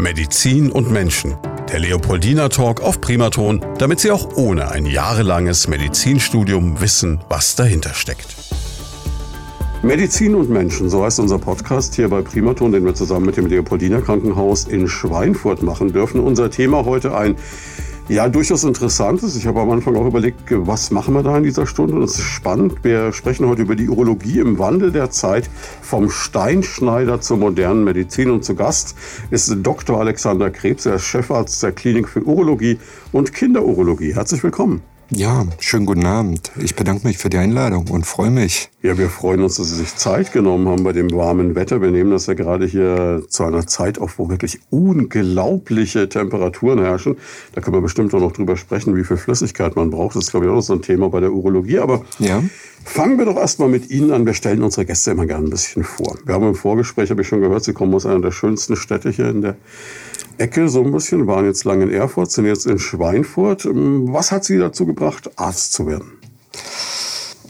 Medizin und Menschen. Der Leopoldina Talk auf Primaton, damit Sie auch ohne ein jahrelanges Medizinstudium wissen, was dahinter steckt. Medizin und Menschen, so heißt unser Podcast hier bei Primaton, den wir zusammen mit dem Leopoldina Krankenhaus in Schweinfurt machen dürfen. Unser Thema heute ein ja, durchaus interessant ist. Ich habe am Anfang auch überlegt, was machen wir da in dieser Stunde? Das ist spannend. Wir sprechen heute über die Urologie im Wandel der Zeit vom Steinschneider zur modernen Medizin. Und zu Gast ist Dr. Alexander Krebs, er ist Chefarzt der Klinik für Urologie und Kinderurologie. Herzlich willkommen. Ja, schönen guten Abend. Ich bedanke mich für die Einladung und freue mich. Ja, wir freuen uns, dass Sie sich Zeit genommen haben bei dem warmen Wetter. Wir nehmen das ja gerade hier zu einer Zeit auf, wo wirklich unglaubliche Temperaturen herrschen. Da können wir bestimmt auch noch drüber sprechen, wie viel Flüssigkeit man braucht. Das ist, glaube ich, auch noch so ein Thema bei der Urologie. Aber ja. fangen wir doch erstmal mit Ihnen an. Wir stellen unsere Gäste immer gerne ein bisschen vor. Wir haben im Vorgespräch, habe ich schon gehört, Sie kommen aus einer der schönsten Städte hier in der Ecke so ein bisschen, waren jetzt lange in Erfurt, sind jetzt in Schweinfurt. Ähm, was hat Sie dazu gebracht, Arzt zu werden?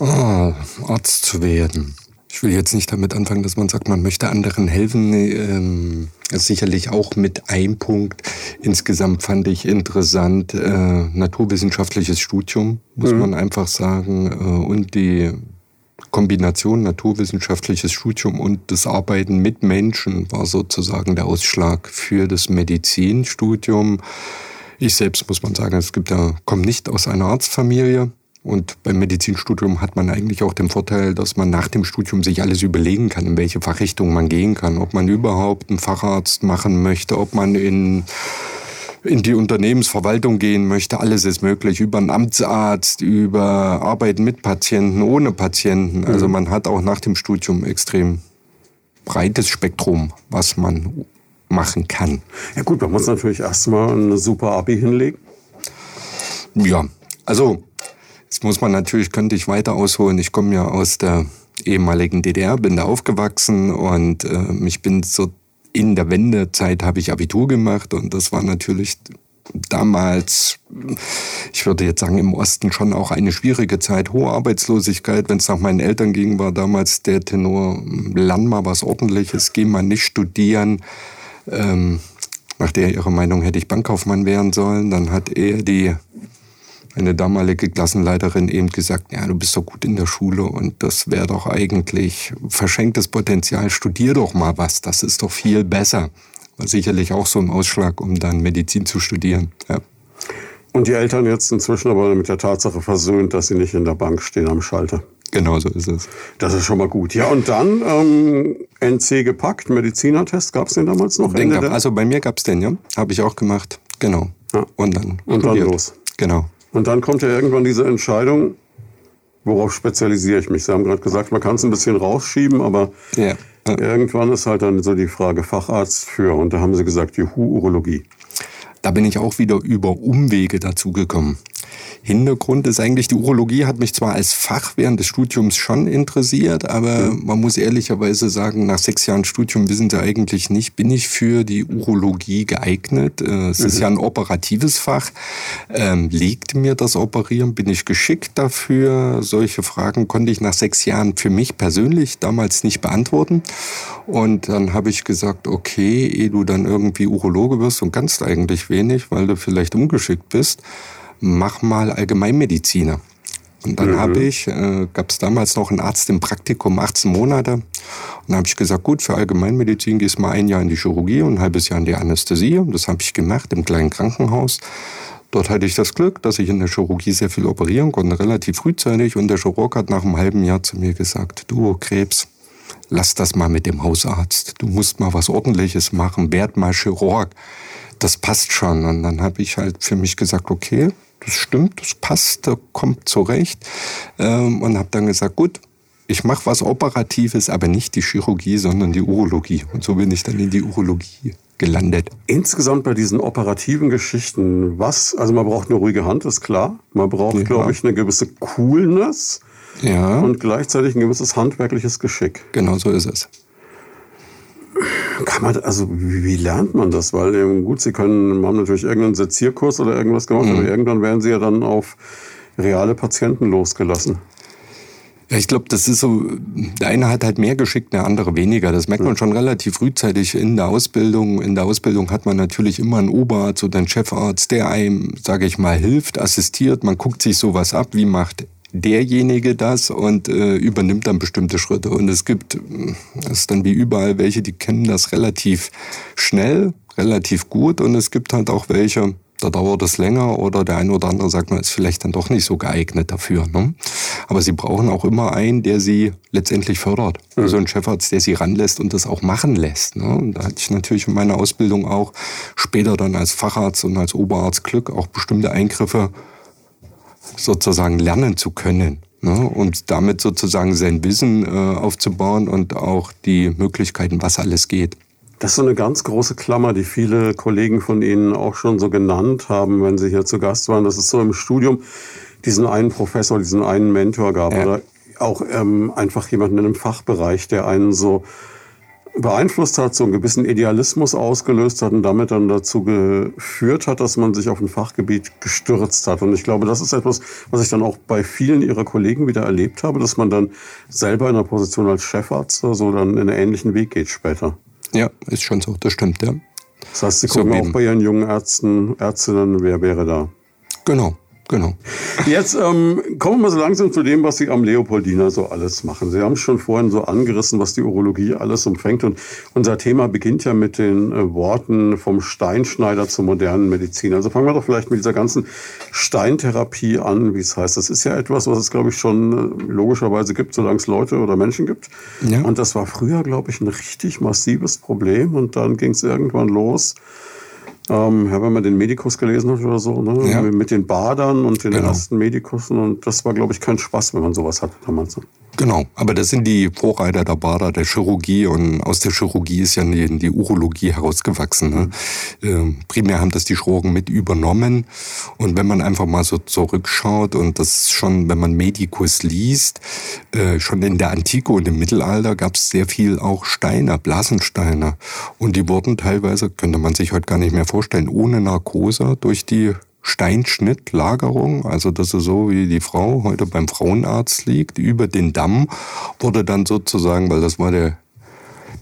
Ah, Arzt zu werden. Ich will jetzt nicht damit anfangen, dass man sagt, man möchte anderen helfen. Ähm, sicherlich auch mit ein Punkt. Insgesamt fand ich interessant, äh, naturwissenschaftliches Studium, muss mhm. man einfach sagen. Äh, und die Kombination naturwissenschaftliches Studium und das Arbeiten mit Menschen war sozusagen der Ausschlag für das Medizinstudium. Ich selbst muss man sagen, es gibt ja, komme nicht aus einer Arztfamilie. Und beim Medizinstudium hat man eigentlich auch den Vorteil, dass man nach dem Studium sich alles überlegen kann, in welche Fachrichtung man gehen kann. Ob man überhaupt einen Facharzt machen möchte, ob man in in die Unternehmensverwaltung gehen möchte, alles ist möglich. Über einen Amtsarzt, über Arbeiten mit Patienten, ohne Patienten. Also mhm. man hat auch nach dem Studium extrem breites Spektrum, was man machen kann. Ja gut, man muss natürlich erstmal eine super Abi hinlegen. Ja, also jetzt muss man natürlich, könnte ich weiter ausholen. Ich komme ja aus der ehemaligen DDR, bin da aufgewachsen und äh, ich bin so in der Wendezeit habe ich Abitur gemacht und das war natürlich damals, ich würde jetzt sagen, im Osten schon auch eine schwierige Zeit. Hohe Arbeitslosigkeit, wenn es nach meinen Eltern ging, war damals der Tenor, lern mal was ordentliches, geh mal nicht studieren. Ähm, nach der ihrer Meinung hätte ich Bankkaufmann werden sollen. Dann hat er die eine damalige Klassenleiterin eben gesagt, ja, du bist doch gut in der Schule und das wäre doch eigentlich verschenktes Potenzial, studier doch mal was, das ist doch viel besser. War sicherlich auch so ein Ausschlag, um dann Medizin zu studieren. Ja. Und die Eltern jetzt inzwischen aber mit der Tatsache versöhnt, dass sie nicht in der Bank stehen am Schalter. Genau so ist es. Das ist schon mal gut. Ja, und dann ähm, NC gepackt, Medizinertest, gab es den damals noch? Den gab, also bei mir gab es den, ja. Habe ich auch gemacht. Genau. Ja. Und dann, und dann los. Genau. Und dann kommt ja irgendwann diese Entscheidung, worauf spezialisiere ich mich? Sie haben gerade gesagt, man kann es ein bisschen rausschieben, aber ja. irgendwann ist halt dann so die Frage Facharzt für. Und da haben Sie gesagt, Juhu, Urologie. Da bin ich auch wieder über Umwege dazu gekommen. Hintergrund ist eigentlich, die Urologie hat mich zwar als Fach während des Studiums schon interessiert, aber man muss ehrlicherweise sagen, nach sechs Jahren Studium wissen sie eigentlich nicht, bin ich für die Urologie geeignet? Äh, es mhm. ist ja ein operatives Fach. Ähm, liegt mir das Operieren? Bin ich geschickt dafür? Solche Fragen konnte ich nach sechs Jahren für mich persönlich damals nicht beantworten. Und dann habe ich gesagt, okay, ehe du dann irgendwie Urologe wirst und kannst eigentlich wenig, weil du vielleicht ungeschickt bist, mach mal Allgemeinmediziner. Und dann mhm. habe ich, äh, gab es damals noch einen Arzt im Praktikum, 18 Monate. Und dann habe ich gesagt, gut, für Allgemeinmedizin gehst du mal ein Jahr in die Chirurgie und ein halbes Jahr in die Anästhesie. Und das habe ich gemacht im kleinen Krankenhaus. Dort hatte ich das Glück, dass ich in der Chirurgie sehr viel operieren konnte, relativ frühzeitig. Und der Chirurg hat nach einem halben Jahr zu mir gesagt, du Krebs, lass das mal mit dem Hausarzt. Du musst mal was Ordentliches machen, werd mal Chirurg. Das passt schon. Und dann habe ich halt für mich gesagt, okay, das stimmt, das passt, das kommt zurecht. Ähm, und habe dann gesagt, gut, ich mache was Operatives, aber nicht die Chirurgie, sondern die Urologie. Und so bin ich dann in die Urologie gelandet. Insgesamt bei diesen operativen Geschichten, was, also man braucht eine ruhige Hand, ist klar. Man braucht, ja. glaube ich, eine gewisse Coolness. Ja. Und gleichzeitig ein gewisses handwerkliches Geschick. Genau so ist es. Kann man, also wie, wie, lernt man das? Weil ähm, gut, Sie können, haben natürlich irgendeinen Sezierkurs oder irgendwas gemacht, mhm. aber irgendwann werden Sie ja dann auf reale Patienten losgelassen. Ja, ich glaube, das ist so, der eine hat halt mehr geschickt, der andere weniger. Das merkt man schon relativ frühzeitig in der Ausbildung. In der Ausbildung hat man natürlich immer einen Oberarzt oder einen Chefarzt, der einem, sage ich mal, hilft, assistiert. Man guckt sich sowas ab, wie macht derjenige das und äh, übernimmt dann bestimmte Schritte. Und es gibt, das ist dann wie überall, welche, die kennen das relativ schnell, relativ gut. Und es gibt halt auch welche, da dauert es länger oder der eine oder andere sagt, man ist vielleicht dann doch nicht so geeignet dafür. Ne? Aber sie brauchen auch immer einen, der sie letztendlich fördert. Mhm. Also ein Chefarzt, der sie ranlässt und das auch machen lässt. Ne? Und da hatte ich natürlich in meiner Ausbildung auch später dann als Facharzt und als Oberarzt Glück, auch bestimmte Eingriffe sozusagen lernen zu können. Ne? Und damit sozusagen sein Wissen äh, aufzubauen und auch die Möglichkeiten, was alles geht. Das ist so eine ganz große Klammer, die viele Kollegen von Ihnen auch schon so genannt haben, wenn sie hier zu Gast waren. Das ist so im Studium diesen einen Professor, diesen einen Mentor gab ja. oder auch ähm, einfach jemanden in einem Fachbereich, der einen so beeinflusst hat, so einen gewissen Idealismus ausgelöst hat und damit dann dazu geführt hat, dass man sich auf ein Fachgebiet gestürzt hat. Und ich glaube, das ist etwas, was ich dann auch bei vielen ihrer Kollegen wieder erlebt habe, dass man dann selber in der Position als Chefarzt so dann in einen ähnlichen Weg geht später. Ja, ist schon so, das stimmt, ja. Das heißt, Sie gucken so auch bei Ihren jungen Ärzten, Ärztinnen, wer wäre da? Genau, Genau. Jetzt ähm, kommen wir so langsam zu dem, was Sie am Leopoldina so alles machen. Sie haben schon vorhin so angerissen, was die Urologie alles umfängt. Und unser Thema beginnt ja mit den äh, Worten vom Steinschneider zur modernen Medizin. Also fangen wir doch vielleicht mit dieser ganzen Steintherapie an, wie es heißt. Das ist ja etwas, was es, glaube ich, schon äh, logischerweise gibt, solange es Leute oder Menschen gibt. Ja. Und das war früher, glaube ich, ein richtig massives Problem. Und dann ging es irgendwann los ähm, ja, wenn man den Medikus gelesen hat oder so, ne? Ja. mit den Badern und den genau. ersten Medikussen. Und das war, glaube ich, kein Spaß, wenn man sowas hatte damals. Genau, aber das sind die Vorreiter der Bader, der Chirurgie und aus der Chirurgie ist ja die, die Urologie herausgewachsen. Ne? Äh, primär haben das die Chirurgen mit übernommen und wenn man einfach mal so zurückschaut und das schon, wenn man Medikus liest, äh, schon in der Antike und im Mittelalter gab es sehr viel auch Steine, Blasensteine und die wurden teilweise, könnte man sich heute gar nicht mehr vorstellen, ohne Narkose durch die Steinschnittlagerung, also das ist so, wie die Frau heute beim Frauenarzt liegt, über den Damm wurde dann sozusagen, weil das war der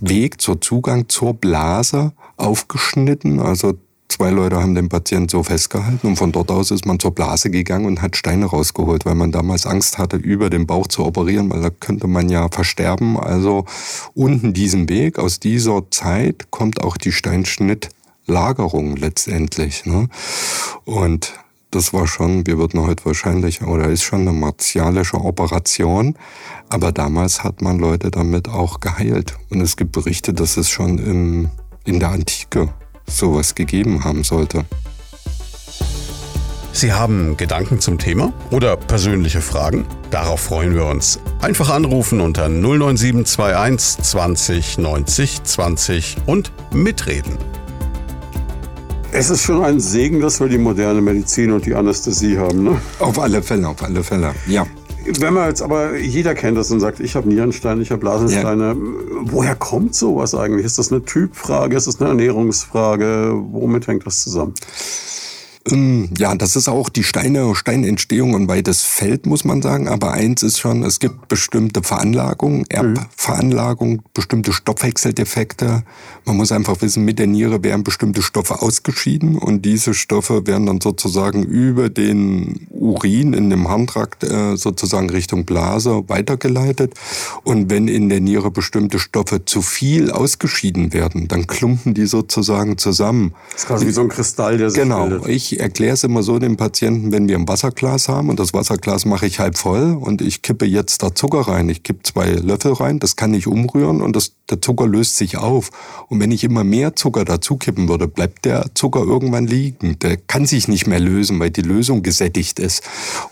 Weg zur Zugang zur Blase aufgeschnitten, also zwei Leute haben den Patienten so festgehalten und von dort aus ist man zur Blase gegangen und hat Steine rausgeholt, weil man damals Angst hatte, über den Bauch zu operieren, weil da könnte man ja versterben. Also unten diesen Weg, aus dieser Zeit kommt auch die Steinschnitt Lagerung letztendlich. Ne? Und das war schon, wir würden heute wahrscheinlich, oder ist schon eine martialische Operation, aber damals hat man Leute damit auch geheilt. Und es gibt Berichte, dass es schon im, in der Antike sowas gegeben haben sollte. Sie haben Gedanken zum Thema oder persönliche Fragen? Darauf freuen wir uns. Einfach anrufen unter 09721 20 90 20 und mitreden. Es ist schon ein Segen, dass wir die moderne Medizin und die Anästhesie haben. Ne? Auf alle Fälle, auf alle Fälle, ja. Wenn man jetzt aber, jeder kennt das und sagt, ich habe Nierensteine, ich habe Blasensteine. Ja. Woher kommt sowas eigentlich? Ist das eine Typfrage? Ist das eine Ernährungsfrage? Womit hängt das zusammen? Ähm, ja, das ist auch die Steine, Steinentstehung ein weites Feld, muss man sagen. Aber eins ist schon, es gibt bestimmte Veranlagungen, Erbveranlagungen, bestimmte Stoffwechseldefekte. Man muss einfach wissen, mit der Niere werden bestimmte Stoffe ausgeschieden und diese Stoffe werden dann sozusagen über den Urin in dem Harntrakt äh, sozusagen Richtung Blase weitergeleitet. Und wenn in der Niere bestimmte Stoffe zu viel ausgeschieden werden, dann klumpen die sozusagen zusammen. Das ist quasi wie so ein Kristall, der sich Genau. Bildet. Ich erkläre es immer so den Patienten, wenn wir ein Wasserglas haben und das Wasserglas mache ich halb voll und ich kippe jetzt da Zucker rein. Ich kippe zwei Löffel rein, das kann ich umrühren und das, der Zucker löst sich auf. Und wenn ich immer mehr Zucker dazu kippen würde, bleibt der Zucker irgendwann liegen. Der kann sich nicht mehr lösen, weil die Lösung gesättigt ist.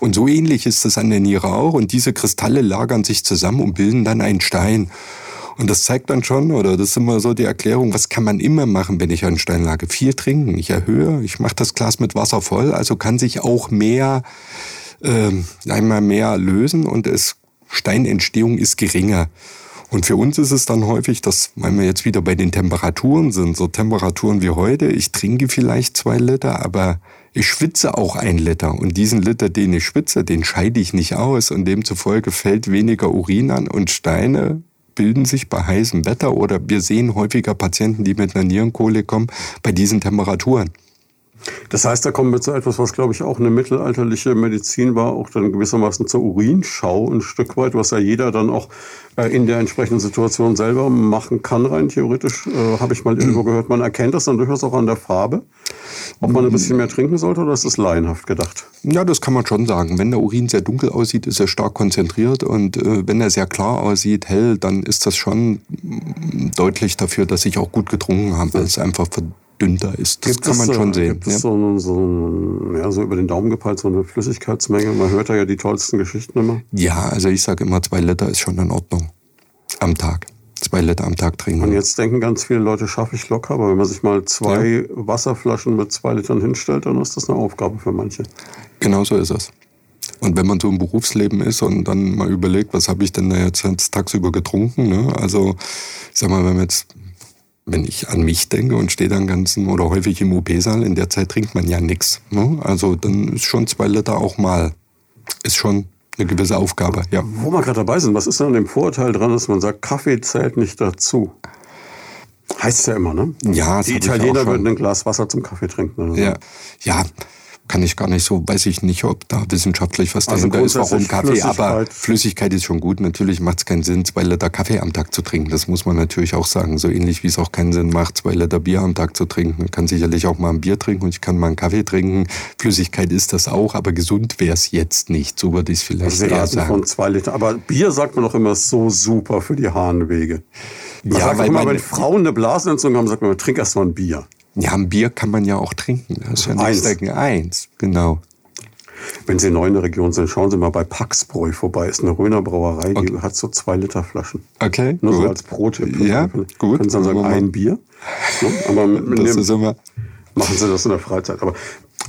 Und so ähnlich ist das an der Niere auch und diese Kristalle lagern sich zusammen und bilden dann einen Stein. Und das zeigt dann schon, oder das ist immer so die Erklärung, was kann man immer machen, wenn ich einen Stein lage? Viel trinken. Ich erhöhe, ich mache das Glas mit Wasser voll, also kann sich auch mehr, äh, einmal mehr lösen und es, Steinentstehung ist geringer. Und für uns ist es dann häufig, dass, weil wir jetzt wieder bei den Temperaturen sind, so Temperaturen wie heute, ich trinke vielleicht zwei Liter, aber ich schwitze auch ein Liter. Und diesen Liter, den ich schwitze, den scheide ich nicht aus. Und demzufolge fällt weniger Urin an und Steine bilden sich bei heißem Wetter oder wir sehen häufiger Patienten, die mit einer Nierenkohle kommen, bei diesen Temperaturen. Das heißt, da kommen wir zu etwas, was, glaube ich, auch eine mittelalterliche Medizin war, auch dann gewissermaßen zur Urinschau ein Stück weit, was ja jeder dann auch äh, in der entsprechenden Situation selber machen kann, rein theoretisch, äh, habe ich mal irgendwo gehört. Man erkennt das dann durchaus auch an der Farbe, ob man ein bisschen mehr trinken sollte oder ist das laienhaft gedacht? Ja, das kann man schon sagen. Wenn der Urin sehr dunkel aussieht, ist er stark konzentriert und äh, wenn er sehr klar aussieht, hell, dann ist das schon mm, deutlich dafür, dass ich auch gut getrunken habe, weil es einfach dünner ist. Das Gibt kann man es, schon äh, sehen. Gibt es so, so, ja, so über den Daumen gepeilt, so eine Flüssigkeitsmenge? Man hört da ja die tollsten Geschichten immer. Ja, also ich sage immer, zwei Liter ist schon in Ordnung. Am Tag. Zwei Liter am Tag trinken. Und jetzt denken ganz viele Leute, schaffe ich locker, aber wenn man sich mal zwei ja. Wasserflaschen mit zwei Litern hinstellt, dann ist das eine Aufgabe für manche. Genau so ist es. Und wenn man so im Berufsleben ist und dann mal überlegt, was habe ich denn da jetzt tagsüber getrunken, ne? also sag mal, wenn man jetzt wenn ich an mich denke und stehe dann ganzen oder häufig im OP-Saal, in der Zeit trinkt man ja nichts. Ne? Also dann ist schon zwei Liter auch mal, ist schon eine gewisse Aufgabe, ja. Wo wir gerade dabei sind, was ist denn an dem Vorurteil dran, dass man sagt, Kaffee zählt nicht dazu? Heißt ja immer, ne? Ja, Die Italiener würden ein Glas Wasser zum Kaffee trinken. Oder. Ja, ja, kann ich gar nicht so, weiß ich nicht, ob da wissenschaftlich was also dahinter ist, warum Kaffee, Flüssigkeit. aber Flüssigkeit ist schon gut. Natürlich macht es keinen Sinn, zwei Liter Kaffee am Tag zu trinken. Das muss man natürlich auch sagen. So ähnlich wie es auch keinen Sinn macht, zwei Liter Bier am Tag zu trinken. Man kann sicherlich auch mal ein Bier trinken und ich kann mal einen Kaffee trinken. Flüssigkeit ist das auch, aber gesund wäre es jetzt nicht. So würde ich es vielleicht also eher sagen. von zwei Liter. Aber Bier sagt man doch immer so super für die Harnwege. Man ja, sagt weil immer, wenn Frauen eine Blasenentzündung haben, sagt man, trink erst mal ein Bier. Ja, ein Bier kann man ja auch trinken. Das ist ja Eins. Dagegen. Eins, genau. Wenn Sie neu in der Region sind, schauen Sie mal bei Paxbräu vorbei. Ist eine Röner Brauerei, die okay. hat so zwei Liter Flaschen. Okay. Nur gut. so als Pro-Tipp. Ja, gut. Können Sie dann sagen, ein Bier. Ja, aber mit das dem, ist immer machen Sie das in der Freizeit. Aber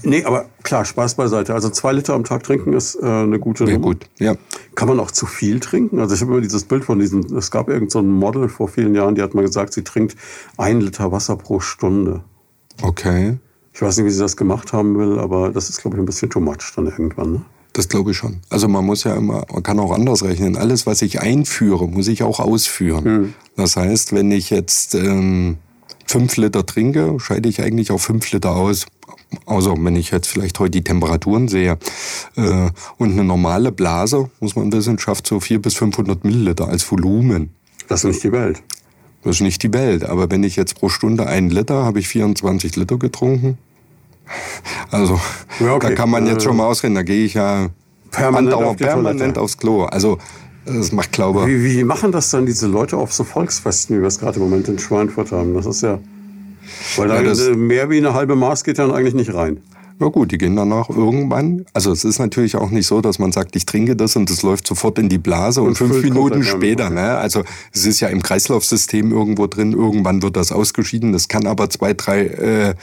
nee, aber klar, Spaß beiseite. Also zwei Liter am Tag trinken ist äh, eine gute Nummer. gut. Ja. Kann man auch zu viel trinken? Also ich habe immer dieses Bild von diesem, es gab irgend so ein Model vor vielen Jahren, die hat mal gesagt, sie trinkt ein Liter Wasser pro Stunde. Okay. Ich weiß nicht, wie sie das gemacht haben will, aber das ist, glaube ich, ein bisschen too much dann irgendwann. Ne? Das glaube ich schon. Also man muss ja immer, man kann auch anders rechnen. Alles, was ich einführe, muss ich auch ausführen. Hm. Das heißt, wenn ich jetzt ähm, fünf Liter trinke, scheide ich eigentlich auch fünf Liter aus. Außer wenn ich jetzt vielleicht heute die Temperaturen sehe. Äh, und eine normale Blase, muss man in Wissenschaft, so vier bis 500 Milliliter als Volumen. Das ist nicht die Welt. Das ist nicht die Welt. Aber wenn ich jetzt pro Stunde einen Liter, habe ich 24 Liter getrunken. Also Ja, okay. da kann man jetzt Äh, schon mal ausreden. Da gehe ich ja Permanent auf permanent Toilette. aufs Klo. Also das macht, glaube Wie, wie machen das dann diese Leute auf so Volksfesten, wie wir es gerade im Moment in Schweinfurt haben? Das ist ja. Weil da Ja, mehr wie eine halbe Maß geht dann eigentlich nicht rein. Ja gut, die gehen danach irgendwann. Also es ist natürlich auch nicht so, dass man sagt, ich trinke das und es läuft sofort in die Blase und, Und fünf Minuten später. Ne? Also es ist ja im Kreislaufsystem irgendwo drin. Irgendwann wird das ausgeschieden. Das kann aber zwei, drei äh,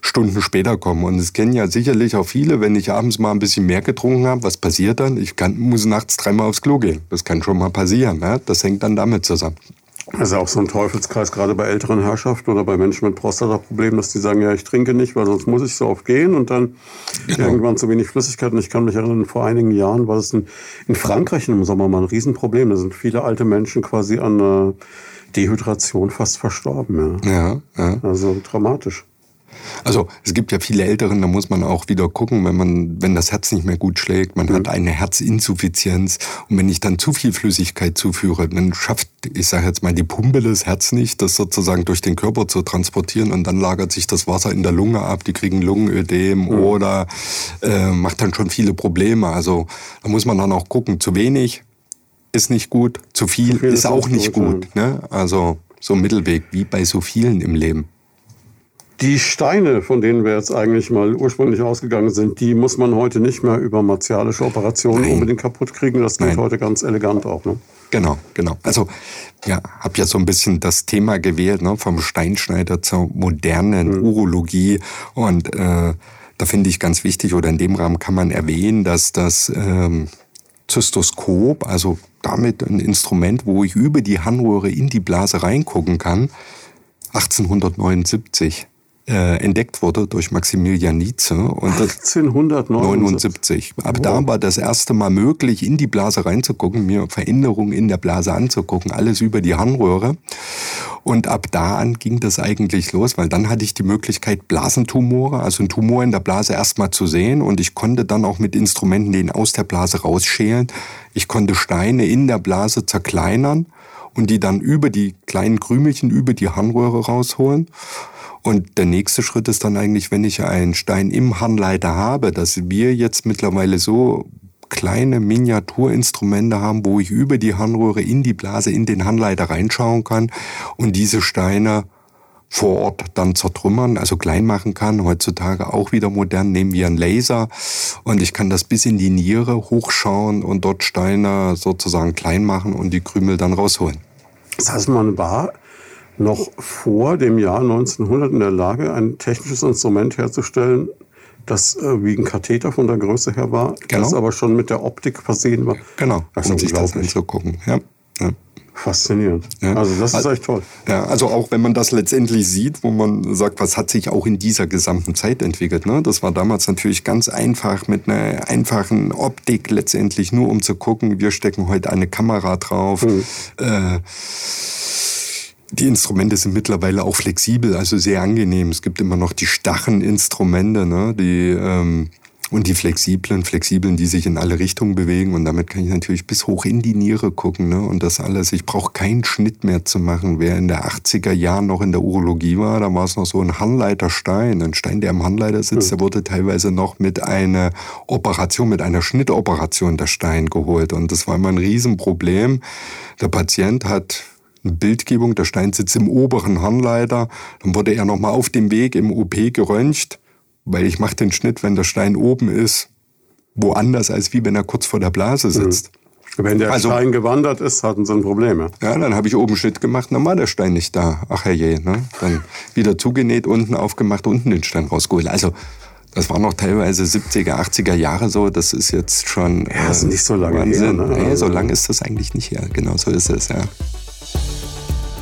Stunden später kommen. Und es kennen ja sicherlich auch viele, wenn ich abends mal ein bisschen mehr getrunken habe, was passiert dann? Ich kann, muss nachts dreimal aufs Klo gehen. Das kann schon mal passieren. Ne? Das hängt dann damit zusammen. Das ist ja auch so ein Teufelskreis, gerade bei älteren Herrschaften oder bei Menschen mit Prostataproblemen, dass die sagen, ja, ich trinke nicht, weil sonst muss ich so oft gehen und dann Genau. irgendwann zu wenig Flüssigkeit. Und ich kann mich erinnern, vor einigen Jahren war das in, in Frankreich im Sommer mal ein Riesenproblem. Da sind viele alte Menschen quasi an äh, Dehydration fast verstorben. Ja. Ja, ja. Also dramatisch. Also es gibt ja viele Älteren, da muss man auch wieder gucken, wenn man, wenn das Herz nicht mehr gut schlägt, man hat eine Herzinsuffizienz und wenn ich dann zu viel Flüssigkeit zuführe, dann schafft, ich sage jetzt mal, die Pumpe des Herz nicht, das sozusagen durch den Körper zu transportieren und dann lagert sich das Wasser in der Lunge ab, die kriegen Lungenödem oder äh, macht dann schon viele Probleme. Also da muss man dann auch gucken, zu wenig ist nicht gut, zu viel, Zu viel ist ist auch auch nicht gut, gut. Ne? Also so ein Mittelweg, wie bei so vielen im Leben. Die Steine, von denen wir jetzt eigentlich mal ursprünglich ausgegangen sind, die muss man heute nicht mehr über martialische Operationen Nein. unbedingt kaputt kriegen. Das geht Nein. heute ganz elegant auch. Ne? Genau, genau. Also ja, habe ja so ein bisschen das Thema gewählt, ne, vom Steinschneider zur modernen Urologie und äh, da finde ich ganz wichtig oder in dem Rahmen kann man erwähnen, dass das ähm, Zystoskop, also damit ein Instrument, wo ich über die Harnröhre in die Blase reingucken kann. 1879 äh, entdeckt wurde durch Maximilian Nietzsche. Und 1879. Ab wow. da war das erste Mal möglich, in die Blase reinzugucken, mir Veränderungen in der Blase anzugucken, alles über die Harnröhre. Und ab da an ging das eigentlich los, weil dann hatte ich die Möglichkeit, Blasentumore, also einen Tumor in der Blase erstmal zu sehen. Und ich konnte dann auch mit Instrumenten den aus der Blase rausschälen. Ich konnte Steine in der Blase zerkleinern und die dann über die kleinen Krümelchen, über die Harnröhre rausholen. Und der nächste Schritt ist dann eigentlich, wenn ich einen Stein im Harnleiter habe, dass wir jetzt mittlerweile so kleine Miniaturinstrumente haben, wo ich über die Harnröhre in die Blase, in den Harnleiter reinschauen kann und diese Steine vor Ort dann zertrümmern, also klein machen kann. Heutzutage auch wieder modern, nehmen wir einen Laser und ich kann das bis in die Niere hochschauen und dort Steine sozusagen klein machen und die Krümel dann rausholen. Das heißt, man war noch vor dem Jahr 1900 in der Lage, ein technisches Instrument herzustellen, das äh, wie ein Katheter von der Größe her war, genau. das aber schon mit der Optik versehen war. Genau, das um sich das anzugucken. Ja. ja. Faszinierend. Ja. Also das ist echt toll. Ja, also auch wenn man das letztendlich sieht, wo man sagt, was hat sich auch in dieser gesamten Zeit entwickelt. Ne? Das war damals natürlich ganz einfach mit einer einfachen Optik letztendlich nur um zu gucken, wir stecken heute eine Kamera drauf. Mhm. Äh, die Instrumente sind mittlerweile auch flexibel, also sehr angenehm. Es gibt immer noch die starren Instrumente, ne, die ähm, und die flexiblen, flexiblen, die sich in alle Richtungen bewegen. Und damit kann ich natürlich bis hoch in die Niere gucken. Ne? Und das alles. Ich brauche keinen Schnitt mehr zu machen. Wer in der 80er Jahren noch in der Urologie war, da war es noch so ein Handleiterstein. Ein Stein, der am Handleiter sitzt, der wurde teilweise noch mit einer Operation, mit einer Schnittoperation der Stein geholt. Und das war immer ein Riesenproblem. Der Patient hat eine Bildgebung, der Stein sitzt im oberen Harnleiter, dann wurde er nochmal auf dem Weg im OP geröntgt, weil ich mache den Schnitt, wenn der Stein oben ist, woanders, als wie wenn er kurz vor der Blase mhm. sitzt. Mhm. Wenn der also, Stein gewandert ist, hatten sie ein Problem. Ja, ja dann habe ich oben Schnitt gemacht, dann war der Stein nicht da. Ach herrje, ne? Dann wieder zugenäht, unten aufgemacht, unten den Stein rausgeholt. Also das war noch teilweise 70er, 80er Jahre so. Das ist jetzt schon. Ja, das ist nicht so lange Wahnsinn. her. Ne? Nee, so lange ist das eigentlich nicht her. Genau so ist es, ja.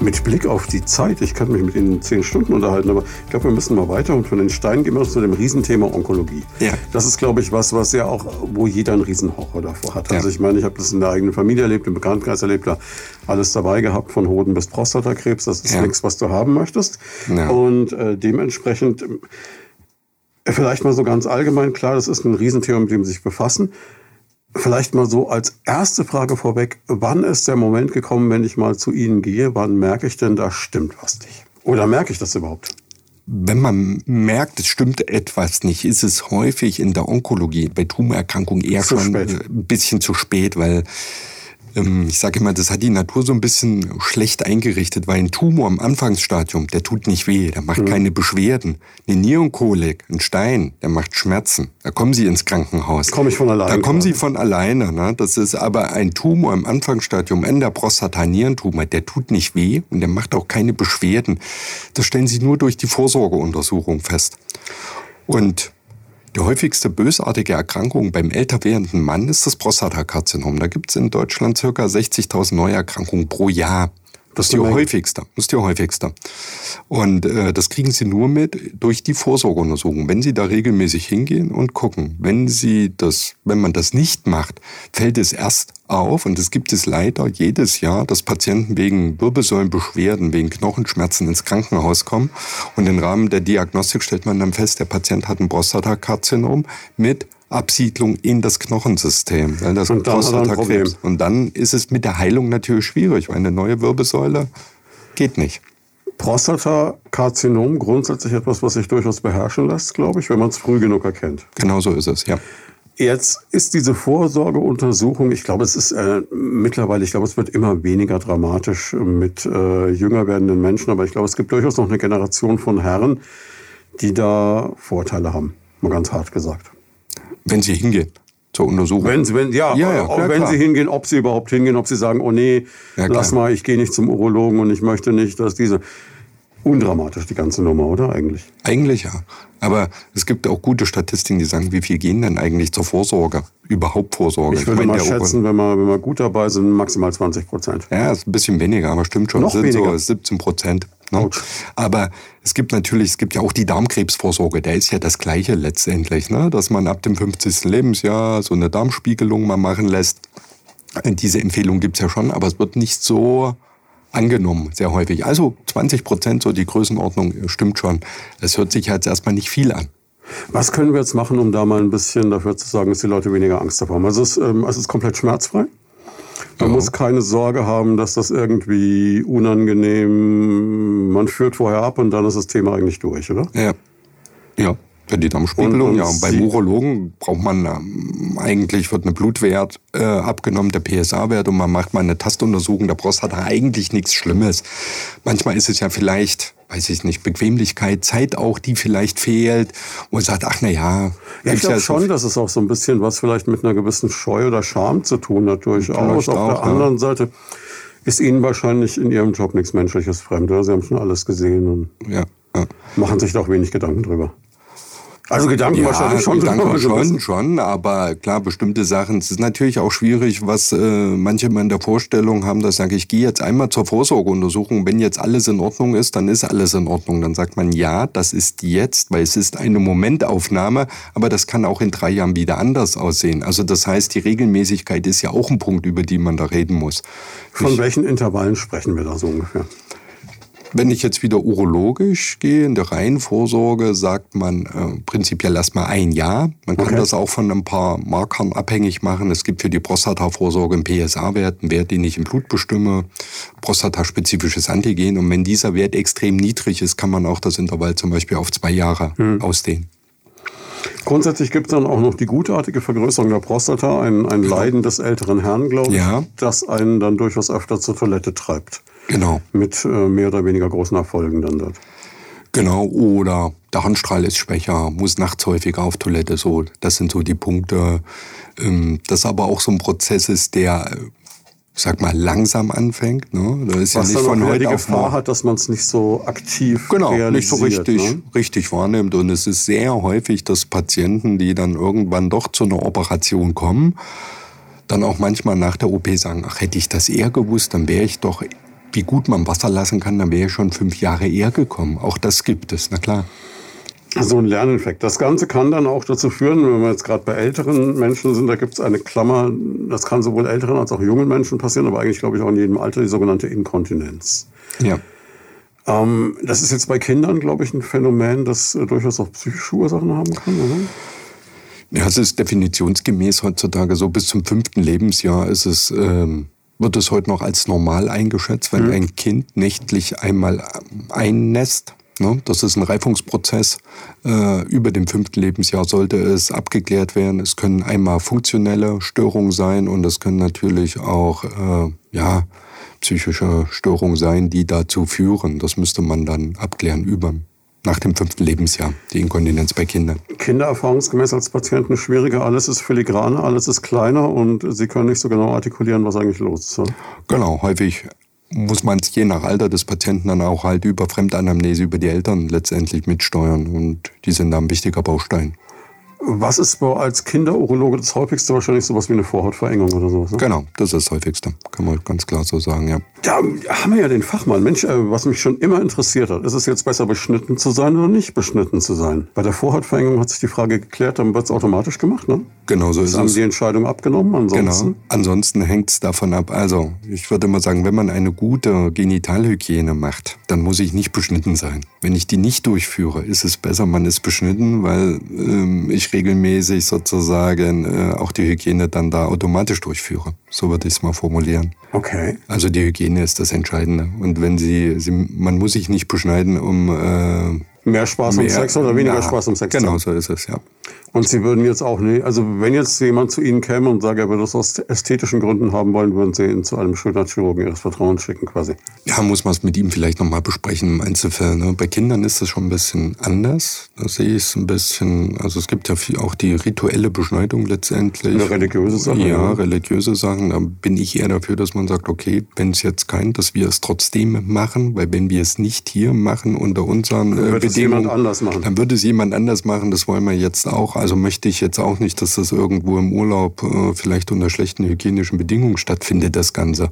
mit Blick auf die Zeit, ich kann mich mit Ihnen zehn Stunden unterhalten, aber ich glaube, wir müssen mal weiter und von den Steinen gehen wir zu dem Riesenthema Onkologie. Ja. Das ist, glaube ich, was, was ja auch, wo jeder einen Riesenhorror davor hat. Also ich meine, ich habe das in der eigenen Familie erlebt, im Bekanntenkreis erlebt, da alles dabei gehabt, von Hoden bis Prostatakrebs. Das ist ja. nichts, was du haben möchtest. Ja. Und äh, dementsprechend äh, vielleicht mal so ganz allgemein, klar, das ist ein Riesenthema, mit dem sie sich befassen. Vielleicht mal so als erste Frage vorweg, wann ist der Moment gekommen, wenn ich mal zu Ihnen gehe, wann merke ich denn, da stimmt was nicht? Oder merke ich das überhaupt? Wenn man merkt, es stimmt etwas nicht, ist es häufig in der Onkologie, bei Tumorerkrankungen eher zu schon spät. ein bisschen zu spät, weil ich sage immer, das hat die Natur so ein bisschen schlecht eingerichtet, weil ein Tumor im Anfangsstadium, der tut nicht weh, der macht mhm. keine Beschwerden. Eine Nierenkolik, ein Stein, der macht Schmerzen. Da kommen Sie ins Krankenhaus. Komme ich von alleine. Da kommen Sie von alleine. Ne? Das ist aber ein Tumor im Anfangsstadium, in der Prostata, Nierentumor, der tut nicht weh und der macht auch keine Beschwerden. Das stellen Sie nur durch die Vorsorgeuntersuchung fest. Und die häufigste bösartige Erkrankung beim älter werdenden Mann ist das Prostatakarzinom. Da gibt es in Deutschland circa 60.000 Neuerkrankungen pro Jahr. Das ist die häufigste. Das ist die häufigste. Und äh, das kriegen Sie nur mit durch die Vorsorgeuntersuchung. Wenn Sie da regelmäßig hingehen und gucken, wenn Sie das, wenn man das nicht macht, fällt es erst auf und es gibt es leider jedes Jahr, dass Patienten wegen Wirbelsäulenbeschwerden, wegen Knochenschmerzen ins Krankenhaus kommen und im Rahmen der Diagnostik stellt man dann fest, der Patient hat ein Prostatakarzinom mit Absiedlung in das Knochensystem. Das und, dann und dann ist es mit der Heilung natürlich schwierig, weil eine neue Wirbelsäule geht nicht. Prostatakarzinom grundsätzlich etwas, was sich durchaus beherrschen lässt, glaube ich, wenn man es früh genug erkennt. Genau so ist es, ja. Jetzt ist diese Vorsorgeuntersuchung, ich glaube, es ist äh, mittlerweile, ich glaube, es wird immer weniger dramatisch mit äh, jünger werdenden Menschen, aber ich glaube, es gibt durchaus noch eine Generation von Herren, die da Vorteile haben, mal ganz hart gesagt wenn sie hingehen. zur Untersuchung. Wenn, Sie, wenn, ja, ja, ja wenn klar. Sie hingehen, ob Sie überhaupt hingehen, ob Sie sagen, oh nee, ja, lass mal, ich gehe nicht zum Urologen und ich möchte nicht, dass diese undramatisch, die ganze Nummer, oder eigentlich? Eigentlich ja. Aber es gibt auch gute Statistiken, die sagen, wie viel gehen denn eigentlich zur Vorsorge? Überhaupt Vorsorge. Ich würde ich meine, mal schätzen, wenn wir, wenn wir gut dabei sind, maximal 20 Prozent. Ja, ist ein bisschen weniger, aber stimmt schon. Noch sind weniger. so 17 Prozent. Ne? Aber es gibt natürlich, es gibt ja auch die Darmkrebsvorsorge, der ist ja das Gleiche letztendlich, ne? dass man ab dem 50. Lebensjahr so eine Darmspiegelung mal machen lässt. Diese Empfehlung gibt's ja schon, aber es wird nicht so angenommen, sehr häufig. Also 20 Prozent, so die Größenordnung, stimmt schon. Das hört sich jetzt erstmal nicht viel an. Was können wir jetzt machen, um da mal ein bisschen dafür zu sagen, dass die Leute weniger Angst davor haben? Also es, ähm, es ist komplett schmerzfrei. Man ja. muss keine Sorge haben, dass das irgendwie unangenehm, man führt vorher ab und dann ist das Thema eigentlich durch, oder? Ja. Ja. Für die Darmspiegelung, und, und ja. Und beim Urologen braucht man ähm, eigentlich, wird eine Blutwert äh, abgenommen, der PSA-Wert, und man macht mal eine Tastuntersuchung der Prostata. Eigentlich nichts Schlimmes. Manchmal ist es ja vielleicht, weiß ich nicht, Bequemlichkeit, Zeit auch, die vielleicht fehlt, und man sagt, ach na ja. Ja, ich glaube ja schon, dass es auch so ein bisschen was vielleicht mit einer gewissen Scheu oder Scham zu tun hat, durchaus. Auf der ja. anderen Seite ist Ihnen wahrscheinlich in Ihrem Job nichts Menschliches fremd, oder? Sie haben schon alles gesehen und ja, ja. machen sich doch wenig Gedanken drüber. Also Gedanken ja, wahrscheinlich schon. Gedanken schon, schon, aber klar, bestimmte Sachen. Es ist natürlich auch schwierig, was äh, manche mal in der Vorstellung haben, dass sage ich, gehe jetzt einmal zur Vorsorgeuntersuchung. Wenn jetzt alles in Ordnung ist, dann ist alles in Ordnung. Dann sagt man, ja, das ist jetzt, weil es ist eine Momentaufnahme, aber das kann auch in drei Jahren wieder anders aussehen. Also das heißt, die Regelmäßigkeit ist ja auch ein Punkt, über den man da reden muss. Von ich, welchen Intervallen sprechen wir da so ungefähr? Wenn ich jetzt wieder urologisch gehe, in der Reihenvorsorge, sagt man äh, prinzipiell erstmal ein Jahr. Man kann okay. das auch von ein paar Markern abhängig machen. Es gibt für die Prostata-Vorsorge einen PSA-Wert, einen Wert, den ich im Blut bestimme, prostataspezifisches Antigen. Und wenn dieser Wert extrem niedrig ist, kann man auch das Intervall zum Beispiel auf zwei Jahre hm. ausdehnen. Grundsätzlich gibt es dann auch noch die gutartige Vergrößerung der Prostata, ein, ein Leiden des älteren Herrn, glaube ich, ja. das einen dann durchaus öfter zur Toilette treibt. Genau. Mit äh, mehr oder weniger großen Erfolgen dann dort. Genau, oder der Handstrahl ist schwächer, muss nachts häufiger auf Toilette. So, das sind so die Punkte. Ähm, das aber auch so ein Prozess ist, der, äh, sag mal, langsam anfängt. Ne? Da ist Was ja nicht von heute die Gefahr hat, dass man es nicht so aktiv genau, nicht so richtig, ne? richtig wahrnimmt. Und es ist sehr häufig, dass Patienten, die dann irgendwann doch zu einer Operation kommen, dann auch manchmal nach der OP sagen, ach, hätte ich das eher gewusst, dann wäre ich doch wie gut man Wasser lassen kann, dann wäre ich schon fünf Jahre eher gekommen. Auch das gibt es, na klar. So ein Lerneffekt. Das Ganze kann dann auch dazu führen, wenn wir jetzt gerade bei älteren Menschen sind, da gibt es eine Klammer, das kann sowohl älteren als auch jungen Menschen passieren, aber eigentlich glaube ich auch in jedem Alter, die sogenannte Inkontinenz. Ja. Ähm, das ist jetzt bei Kindern, glaube ich, ein Phänomen, das äh, durchaus auch psychische Ursachen haben kann, oder? Ja, es ist definitionsgemäß heutzutage so, bis zum fünften Lebensjahr ist es ähm, wird es heute noch als normal eingeschätzt, wenn mhm. ein Kind nächtlich einmal einnässt. Ne? Das ist ein Reifungsprozess. Äh, über dem fünften Lebensjahr sollte es abgeklärt werden. Es können einmal funktionelle Störungen sein und es können natürlich auch äh, ja, psychische Störungen sein, die dazu führen. Das müsste man dann abklären über nach dem fünften Lebensjahr, die Inkontinenz bei Kindern. Kinder erfahrungsgemäß als Patienten schwieriger. Alles ist filigraner, alles ist kleiner und sie können nicht so genau artikulieren, was eigentlich los ist. Genau, häufig muss man es je nach Alter des Patienten dann auch halt über Fremdanamnese, über die Eltern letztendlich mitsteuern und die sind da ein wichtiger Baustein. Was ist als Kinderurologe das häufigste? Wahrscheinlich sowas wie eine Vorhautverengung oder sowas. Ne? Genau, das ist das häufigste. Kann man ganz klar so sagen, ja. Da haben wir ja den Fachmann. Mensch, äh, was mich schon immer interessiert hat, ist es jetzt besser beschnitten zu sein oder nicht beschnitten zu sein? Bei der Vorhautverengung hat sich die Frage geklärt, dann wird es automatisch gemacht, ne? Genau so ist es. haben die Entscheidung abgenommen. Ansonsten? Genau. Ansonsten hängt es davon ab. Also, ich würde mal sagen, wenn man eine gute Genitalhygiene macht, dann muss ich nicht beschnitten sein. Wenn ich die nicht durchführe, ist es besser, man ist beschnitten, weil ähm, ich regelmäßig sozusagen äh, auch die Hygiene dann da automatisch durchführe. So würde ich es mal formulieren. Okay. Also die Hygiene ist das Entscheidende. Und wenn Sie, Sie man muss sich nicht beschneiden, um äh, Mehr Spaß mehr, am Sex oder weniger ja, Spaß am Sex? Genau, so ist es, ja. Und Sie würden jetzt auch nicht, also wenn jetzt jemand zu Ihnen käme und sage, er würde das aus ästhetischen Gründen haben wollen, würden Sie ihn zu einem Schönheitschirurgen Ihres Vertrauens schicken quasi? Ja, muss man es mit ihm vielleicht nochmal besprechen im Einzelfall. Ne? Bei Kindern ist das schon ein bisschen anders. Da sehe ich es ein bisschen, also es gibt ja viel, auch die rituelle Beschneidung letztendlich. Eine religiöse Sache? Ja, ja, religiöse Sachen. Da bin ich eher dafür, dass man sagt, okay, wenn es jetzt kein, dass wir es trotzdem machen, weil wenn wir es nicht hier machen unter unseren äh, Bedingungen, dann würde es jemand anders machen. Das wollen wir jetzt auch. Also möchte ich jetzt auch nicht, dass das irgendwo im Urlaub äh, vielleicht unter schlechten hygienischen Bedingungen stattfindet, das Ganze.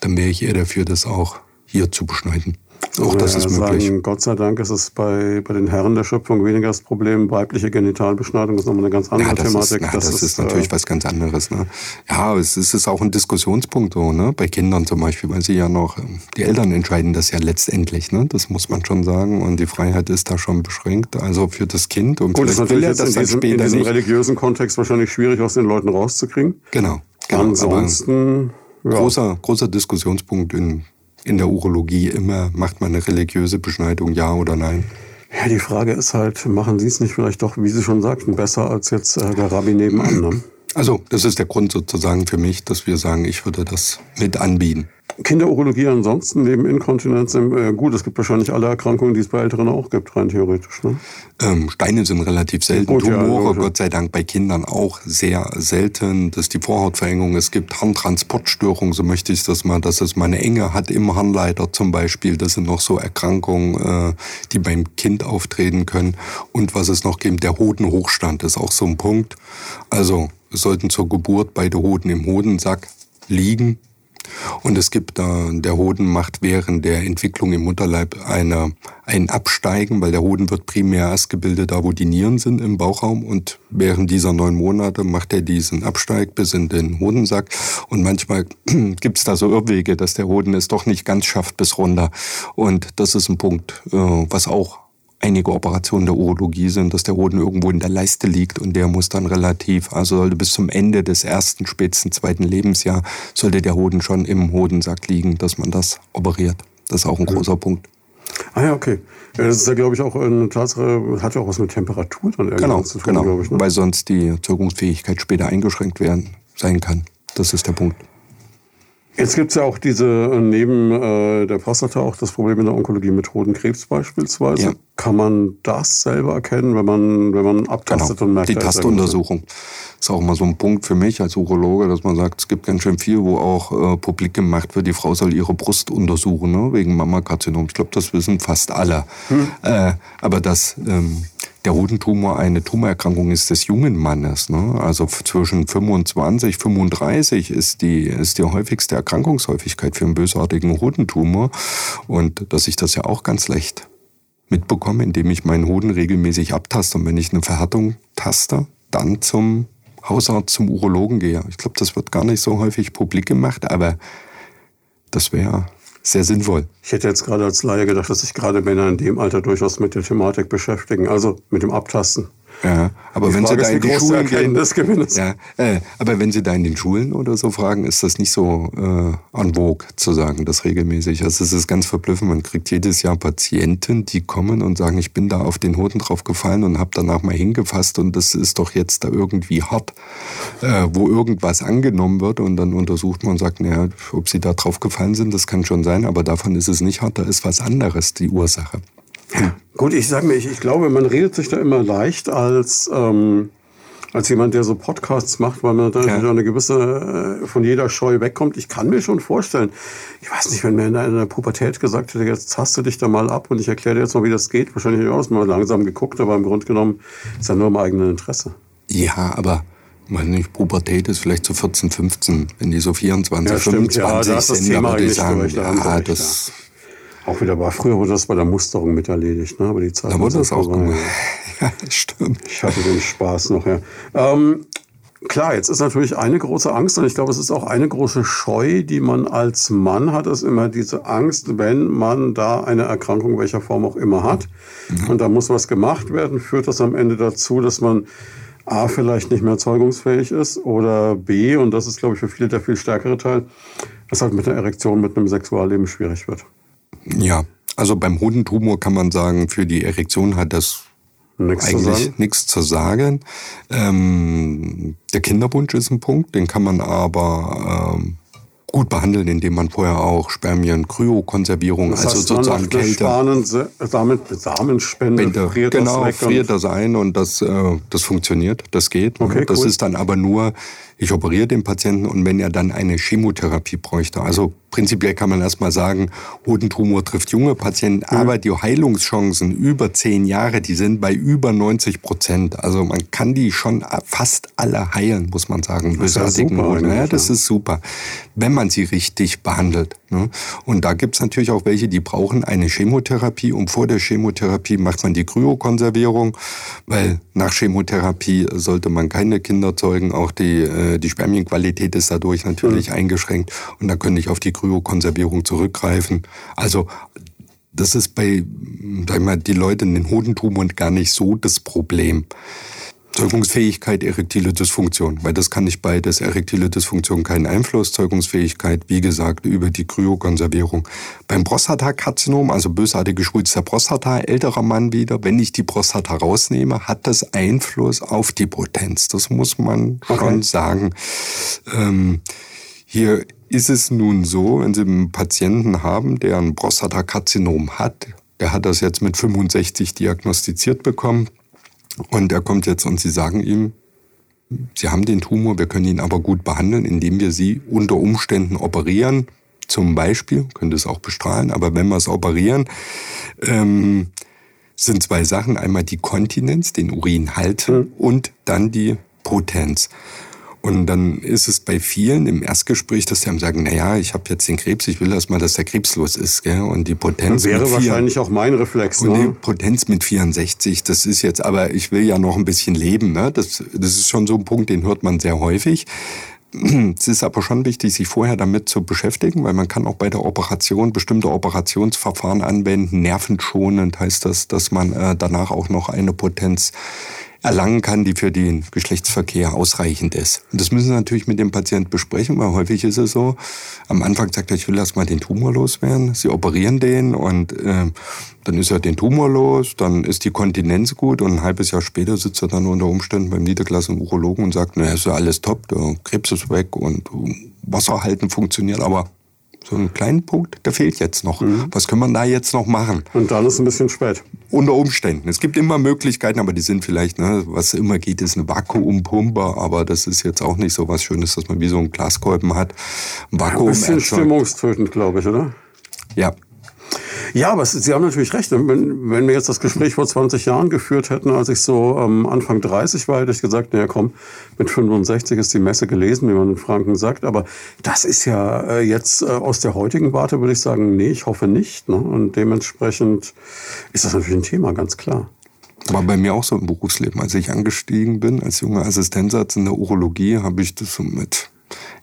Dann wäre ich eher dafür, das auch hier zu beschneiden. Auch das ist möglich. Sagen, Gott sei Dank ist es bei, bei den Herren der Schöpfung weniger das Problem. Weibliche Genitalbeschneidung ist nochmal eine ganz andere ja, Thematik. Ist, na, das, das, ist, ist natürlich äh, was ganz anderes. Ne? Ja, es ist, ist auch ein Diskussionspunkt so, ne? bei Kindern zum Beispiel, weil sie ja noch, die Eltern entscheiden das ja letztendlich. Ne? Das muss man schon sagen. Und die Freiheit ist da schon beschränkt. Also für das Kind. Und Gut, vielleicht will er das in diesem, in diesem religiösen Kontext wahrscheinlich schwierig aus den Leuten rauszukriegen. Genau. genau Ansonsten. Ja. Großer, großer Diskussionspunkt in in der Urologie immer, macht man eine religiöse Beschneidung, ja oder nein? Ja, die Frage ist halt, machen Sie es nicht vielleicht doch, wie Sie schon sagten, besser als jetzt äh, der Rabbi nebenan? Ne? Also, das ist der Grund sozusagen für mich, dass wir sagen, ich würde das mit anbieten. Kinderurologie ansonsten neben Inkontinenz, äh, gut, es gibt wahrscheinlich alle Erkrankungen, die es bei Älteren auch gibt, rein theoretisch. Ne? Ähm, Steine sind relativ selten, gut, Tumore, ja, Gott sei Dank bei Kindern auch sehr selten. Das ist die Vorhautverengung, es gibt Harntransportstörungen, so möchte ich das mal, dass es mal eine Enge hat im Harnleiter zum Beispiel. Das sind noch so Erkrankungen, äh, die beim Kind auftreten können. Und was es noch gibt, der Hodenhochstand ist auch so ein Punkt. Also sollten zur Geburt beide Hoden im Hodensack liegen und es gibt da, der Hoden macht während der Entwicklung im Mutterleib eine, ein Absteigen, weil der Hoden wird primär erst gebildet, da wo die Nieren sind im Bauchraum. Und während dieser neun Monate macht er diesen Absteig bis in den Hodensack. Und manchmal gibt es da so Irrwege, dass der Hoden es doch nicht ganz schafft bis runter. Und das ist ein Punkt, äh, was auch einige Operationen der Urologie sind, dass der Hoden irgendwo in der Leiste liegt und der muss dann relativ, also sollte bis zum Ende des ersten, spätestens zweiten Lebensjahr, sollte der Hoden schon im Hodensack liegen, dass man das operiert. Das ist auch ein großer Punkt. Ah ja, okay. Das ist ja, glaube ich, auch eine Tatsache, hat ja auch was mit Temperatur dann irgendwie genau, zu tun, genau. glaube ich. Ne? Weil sonst die Zeugungsfähigkeit später eingeschränkt werden sein kann. Das ist der Punkt. Jetzt gibt es ja auch diese, äh, neben äh, der Prostata auch das Problem in der Onkologie mit Hodenkrebs beispielsweise. Ja. Kann man das selber erkennen, wenn man, wenn man abtastet genau. und merkt, die Tastuntersuchung ist auch mal so ein Punkt für mich als Urologe, dass man sagt, es gibt ganz schön viel, wo auch äh, publik gemacht wird, die Frau soll ihre Brust untersuchen, ne, wegen Mammakarzinom. Ich glaube, das wissen fast alle. Hm. Äh, aber das ähm, der Hodentumor eine Tumorerkrankung ist des jungen Mannes. Ne? Also zwischen 25, 35 ist die, ist die häufigste Erkrankungshäufigkeit für einen bösartigen Hodentumor. Und dass ich das ja auch ganz leicht mitbekomme, indem ich meinen Hoden regelmäßig abtaste. Und wenn ich eine Verhärtung taste, dann zum Hausarzt, zum Urologen gehe. Ich glaube, das wird gar nicht so häufig publik gemacht, aber das wäre sehr sinnvoll. Ich hätte jetzt gerade als Laie gedacht, dass sich gerade Männer in dem Alter durchaus mit der Thematik beschäftigen, also mit dem Abtasten. Ja, aber wenn Sie da in die Schulen gehen, ja, äh, aber wenn Sie da in den Schulen oder so fragen, ist das nicht so äh, en vogue zu sagen, das regelmäßig. Also es ist ganz verblüffend. Man kriegt jedes Jahr Patienten, die kommen und sagen, ich bin da auf den Hoden drauf gefallen und habe danach mal hingefasst und das ist doch jetzt da irgendwie hart, äh, wo irgendwas angenommen wird und dann untersucht man und sagt, naja, ob Sie da drauf gefallen sind, das kann schon sein, aber davon ist es nicht hart. Da ist was anderes die Ursache. Ja. Gut, ich sage mir, ich, ich glaube, man redet sich da immer leicht als, ähm, als jemand, der so Podcasts macht, weil man da ja. eine gewisse äh, von jeder Scheu wegkommt. Ich kann mir schon vorstellen, ich weiß nicht, wenn mir in der, Pubertät gesagt hätte, jetzt taste dich da mal ab und ich erkläre dir jetzt mal, wie das geht, wahrscheinlich hätte ich auch mal langsam geguckt, aber im Grunde genommen ist ja nur im eigenen Interesse. Ja, aber meine nicht, Pubertät ist vielleicht so 14, 15, wenn die so 24, ja, 25 ja, da ist das sind, Thema würde ich sagen, ja, das. Auch wieder war. Früher wurde das bei der Musterung mit erledigt, ne? aber die Zeit Da wurde das auch gemacht. Ja, stimmt. Ich hatte den Spaß noch, ja. Ähm, klar, jetzt ist natürlich eine große Angst und ich glaube, es ist auch eine große Scheu, die man als Mann hat, ist immer diese Angst, wenn man da eine Erkrankung welcher Form auch immer hat mhm. und da muss was gemacht werden, führt das am Ende dazu, dass man A, vielleicht nicht mehr zeugungsfähig ist oder B, und das ist, glaube ich, für viele der viel stärkere Teil, dass halt mit der Erektion, mit einem Sexualleben schwierig wird. Ja, Also beim Hodentumor kann man sagen, für die Erektion hat das Nichts eigentlich nichts zu sagen. Ähm, der Kinderwunsch ist ein Punkt, den kann man aber ähm, gut behandeln, indem man vorher auch Spermien, Kryokonservierung, das heißt, also sozusagen Kälte. Samen, Samenspende, friert genau, das weg friert das ein und das, äh, das funktioniert, das geht. Okay, das cool. ist dann aber nur ich operiere den Patienten und wenn er dann eine Chemotherapie bräuchte. Also prinzipiell kann man erstmal sagen, Hodentumor trifft junge Patienten, mhm. aber die Heilungschancen über zehn Jahre, die sind bei über 90 Prozent. Also man kann die schon fast alle heilen, muss man sagen. Das ist, super, ja, das ist super, wenn man sie richtig behandelt. Ne? Und da gibt's natürlich auch welche, die brauchen eine Chemotherapie und vor der Chemotherapie macht man die Kryokonservierung, weil nach Chemotherapie sollte man keine Kinder zeugen. Auch die, äh, die Spermienqualität ist dadurch natürlich mhm. eingeschränkt und da können ich auf die Kryokonservierung zurückgreifen. Also das ist bei, sag ich mal, die Leute in den Hodentumor gar nicht so das Problem. Zeugungsfähigkeit, erektile Dysfunktion, weil das kann nicht beides. Erektile Dysfunktion keinen Einfluss, Zeugungsfähigkeit, wie gesagt, über die Kryokonservierung. Beim Prostatakarzinom, also bösartige Schwulst der Prostata, älterer Mann wieder, wenn ich die Prostata rausnehme, hat das Einfluss auf die Potenz. Das muss man okay. schon sagen. Ähm, hier ist es nun so, wenn Sie einen Patienten haben, der ein Prostatakarzinom hat, der hat das jetzt mit 65 diagnostiziert bekommen, und er kommt jetzt und Sie sagen ihm, Sie haben den Tumor, wir können ihn aber gut behandeln, indem wir Sie unter Umständen operieren. Zum Beispiel, könnte es auch bestrahlen, aber wenn wir es operieren, ähm, sind zwei Sachen. Einmal die Kontinenz, den Urin halten mhm. und dann die Potenz. Und dann ist es bei vielen im Erstgespräch, dass die haben sagen, na ja, ich habe jetzt den Krebs, ich will erst mal, dass der Krebs los ist. Gell? Und die Potenz das wäre wahrscheinlich auch mein Reflex. Und ne? die Potenz mit 64, das ist jetzt, aber ich will ja noch ein bisschen leben. Ne? Das, das ist schon so ein Punkt, den hört man sehr häufig. Es ist aber schon wichtig, sich vorher damit zu beschäftigen, weil man kann auch bei der Operation bestimmte Operationsverfahren anwenden. Nervenschonend heißt das, dass man äh, danach auch noch eine Potenz erlangen kann, die für den Geschlechtsverkehr ausreichend ist. Und das müssen Sie natürlich mit dem Patienten besprechen, weil häufig ist es so, am Anfang sagt er, ich will erst mal den Tumor loswerden. Sie operieren den und äh, dann ist er den Tumor los, dann ist die Kontinenz gut und ein halbes Jahr später sitzt er dann unter Umständen beim niedergelassenen Urologen und sagt, na, ist ja alles top, der Krebs ist weg und Wasserhalten funktioniert, aber so einen kleinen Punkt, der fehlt jetzt noch. Mhm. Was kann man da jetzt noch machen? Und dann ist es ein bisschen spät. Unter Umständen. Es gibt immer Möglichkeiten, aber die sind vielleicht, ne, was immer geht, ist eine Vakuumpumpe, aber das ist jetzt auch nicht so was Schönes, dass man wie so einen Glaskolben hat. Vakuum ein bisschen stimmungstötend, glaube ich, oder? Ja, ja, aber Sie haben natürlich recht. Wenn, wenn wir jetzt das Gespräch vor 20 Jahren geführt hätten, als ich so ähm, Anfang 30 war, hätte ich gesagt, naja komm, mit 65 ist die Messe gelesen, wie man in Franken sagt. Aber das ist ja äh, jetzt äh, aus der heutigen Warte, würde ich sagen, nee, ich hoffe nicht. Ne? Und dementsprechend ist das natürlich ein Thema, ganz klar. War bei mir auch so im Berufsleben. Als ich angestiegen bin, als junger Assistenzarzt in der Urologie, habe ich das so mit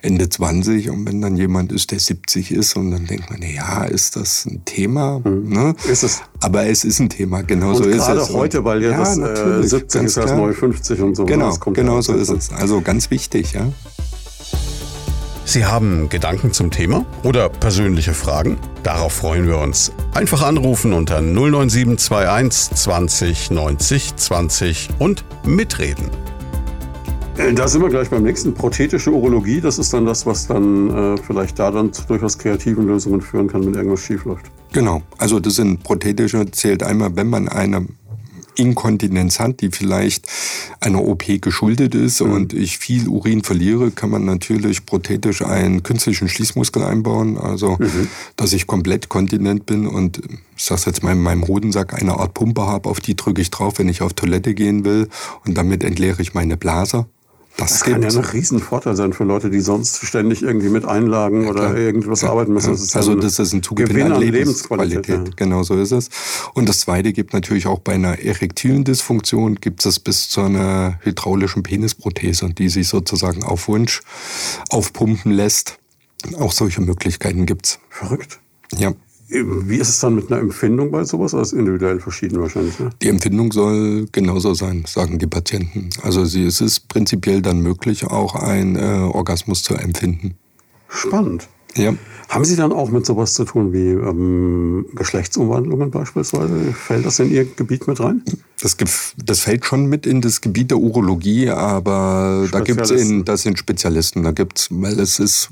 Ende 20 und wenn dann jemand ist, der 70 ist und dann denkt man, ja, ist das ein Thema? Mhm. Ne? Ist es. Aber es ist ein Thema, genau so ist es. Gerade heute, weil ja, ja das äh, 70 ist das neue 50 und so. Genau, genau so ist es. Also ganz wichtig, ja. Sie haben Gedanken zum Thema oder persönliche Fragen? Darauf freuen wir uns. Einfach anrufen unter 09721 20 90 20 und mitreden. Äh, da sind wir gleich beim nächsten. Prothetische Urologie, das ist dann das, was dann äh, vielleicht da dann zu durchaus kreativen Lösungen führen kann, wenn irgendwas schiefläuft. Genau. Also das sind prothetische, zählt einmal, wenn man eine Inkontinenz hat, die vielleicht einer OP geschuldet ist mhm. und ich viel Urin verliere, kann man natürlich prothetisch einen künstlichen Schließmuskel einbauen, also mhm. dass ich komplett kontinent bin und ich sage jetzt mal in meinem Hodensack eine Art Pumpe habe, auf die drücke ich drauf, wenn ich auf Toilette gehen will und damit entleere ich meine Blase. Das, das kann ja ein Riesenvorteil sein für Leute, die sonst ständig irgendwie mit Einlagen ja, oder irgendwas ja, arbeiten müssen. Das ist also das ist ein Zugewinn an Lebensqualität. Lebensqualität. Genau so ist es. Und das Zweite gibt natürlich auch bei einer erektilen Dysfunktion gibt es bis zu einer hydraulischen Penisprothese, die sich sozusagen auf Wunsch aufpumpen lässt. Auch solche Möglichkeiten gibt's. Verrückt. Ja. Wie ist es dann mit einer Empfindung bei sowas? Das ist individuell verschieden wahrscheinlich. Ne? Die Empfindung soll genauso sein, sagen die Patienten. Also sie, es ist prinzipiell dann möglich, auch einen äh, Orgasmus zu empfinden. Spannend. Ja. Haben Sie dann auch mit sowas zu tun wie ähm, Geschlechtsumwandlungen beispielsweise? Fällt das in Ihr Gebiet mit rein? Das, das fällt schon mit in das Gebiet der Urologie, aber da gibt es das sind Spezialisten. Da gibt's, weil es ist,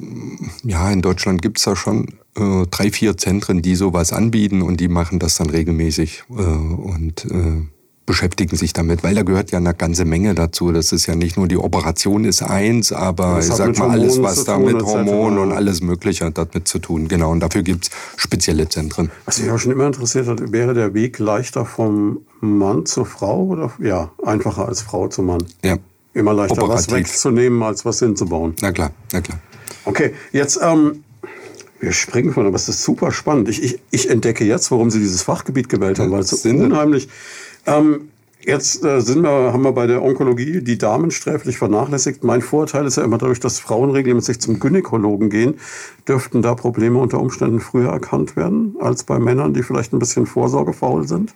ja, in Deutschland gibt es da schon äh, drei, vier Zentren, die sowas anbieten und die machen das dann regelmäßig. Äh, und äh, beschäftigen sich damit, weil da gehört ja eine ganze Menge dazu. Das ist ja nicht nur die Operation ist eins, aber ich sag mal alles, was da mit Hormonen und alles Mögliche hat damit zu tun. Genau, und dafür gibt es spezielle Zentren. Was mich auch schon immer interessiert hat, wäre der Weg leichter vom Mann zur Frau oder ja, einfacher als Frau zu Mann? Ja. Immer leichter Operativ. was wegzunehmen, als was hinzubauen. Na klar, na klar. Okay, jetzt ähm, wir springen von, aber es ist super spannend. Ich, ich, ich entdecke jetzt, warum Sie dieses Fachgebiet gewählt haben, weil es so unheimlich ähm, Jetzt äh, sind wir, haben wir bei der Onkologie die Damen sträflich vernachlässigt. Mein Vorteil ist ja immer dadurch, dass Frauen regelmäßig zum Gynäkologen gehen, dürften da Probleme unter Umständen früher erkannt werden als bei Männern, die vielleicht ein bisschen vorsorgefaul sind.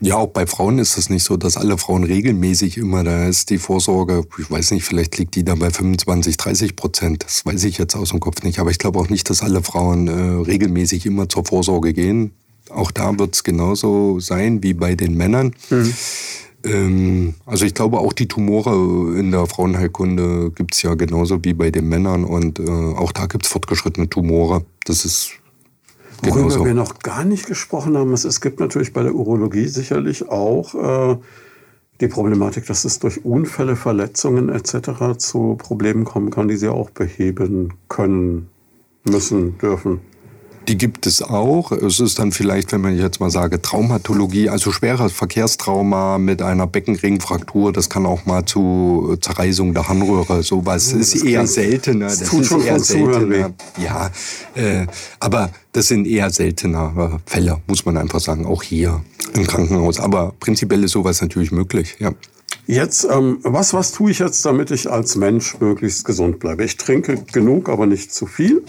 Ja, auch bei Frauen ist es nicht so, dass alle Frauen regelmäßig immer, da ist die Vorsorge, ich weiß nicht, vielleicht liegt die da bei 25, 30 Prozent. Das weiß ich jetzt aus dem Kopf nicht. Aber ich glaube auch nicht, dass alle Frauen äh, regelmäßig immer zur Vorsorge gehen. Auch da wird es genauso sein wie bei den Männern. Mhm. Ähm, also ich glaube, auch die Tumore in der Frauenheilkunde gibt es ja genauso wie bei den Männern. Und äh, auch da gibt es fortgeschrittene Tumore. Das ist Worüber genauso. wir noch gar nicht gesprochen haben, ist, es gibt natürlich bei der Urologie sicherlich auch äh, die Problematik, dass es durch Unfälle, Verletzungen etc. zu Problemen kommen kann, die sie auch beheben können, müssen, dürfen. Die gibt es auch. Es ist dann vielleicht, wenn man jetzt mal sage, Traumatologie, also schweres Verkehrstrauma mit einer Beckenringfraktur, das kann auch mal zu Zerreißung der Harnröhre, sowas das ist eher seltener. Das, das tut ist schon eher seltener. Ja, äh, aber das sind eher seltenere Fälle, muss man einfach sagen, auch hier im Krankenhaus. Aber prinzipiell ist sowas natürlich möglich, ja. Jetzt, ähm, was, was tue ich jetzt, damit ich als Mensch möglichst gesund bleibe? Ich trinke genug, aber nicht zu viel.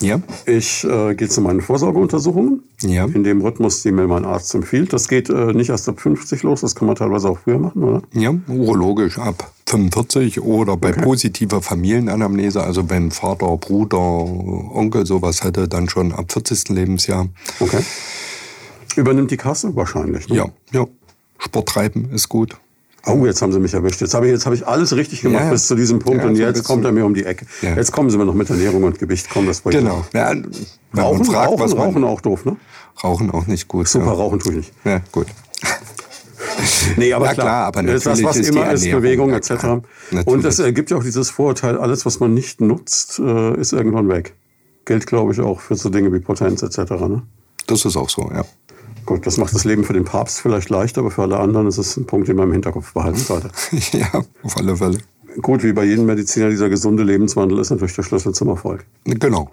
Ja. Ich äh, gehe zu meinen Vorsorgeuntersuchungen. Ja. In dem Rhythmus, die mir mein Arzt empfiehlt. Das geht äh, nicht erst ab 50 los, das kann man teilweise auch früher machen, oder? Ja, urologisch ab 45 oder bei okay. positiver Familienanamnese, also wenn Vater, Bruder, Onkel sowas hätte, dann schon ab 40. Lebensjahr. Okay. Übernimmt die Kasse wahrscheinlich? Ne? Ja, ja. Sport treiben ist gut. Oh, jetzt haben sie mich erwischt. Jetzt habe ich, jetzt habe ich alles richtig gemacht ja, bis zu diesem Punkt ja, und jetzt kommt er mir um die Ecke. Ja. Jetzt kommen sie mir noch mit Ernährung und Gewicht. Komm, das wollte Genau. Ja, rauchen, fragt, rauchen, was rauchen auch doof, ne? Rauchen auch nicht gut. Super, rauchen tue ich nicht. Ja, gut. nee, aber klar, klar aber natürlich das, was ist immer ist, Bewegung etc. Und es gibt ja auch dieses Vorurteil, alles, was man nicht nutzt, äh, ist irgendwann weg. Gilt, glaube ich, auch für so Dinge wie Potenz etc. Ne? Das ist auch so, ja. Gut, das macht das Leben für den Papst vielleicht leichter, aber für alle anderen ist es ein Punkt, den man im Hinterkopf behalten sollte. ja, auf alle Fälle. Gut, wie bei jedem Mediziner, dieser gesunde Lebenswandel ist natürlich der Schlüssel zum Erfolg. Genau.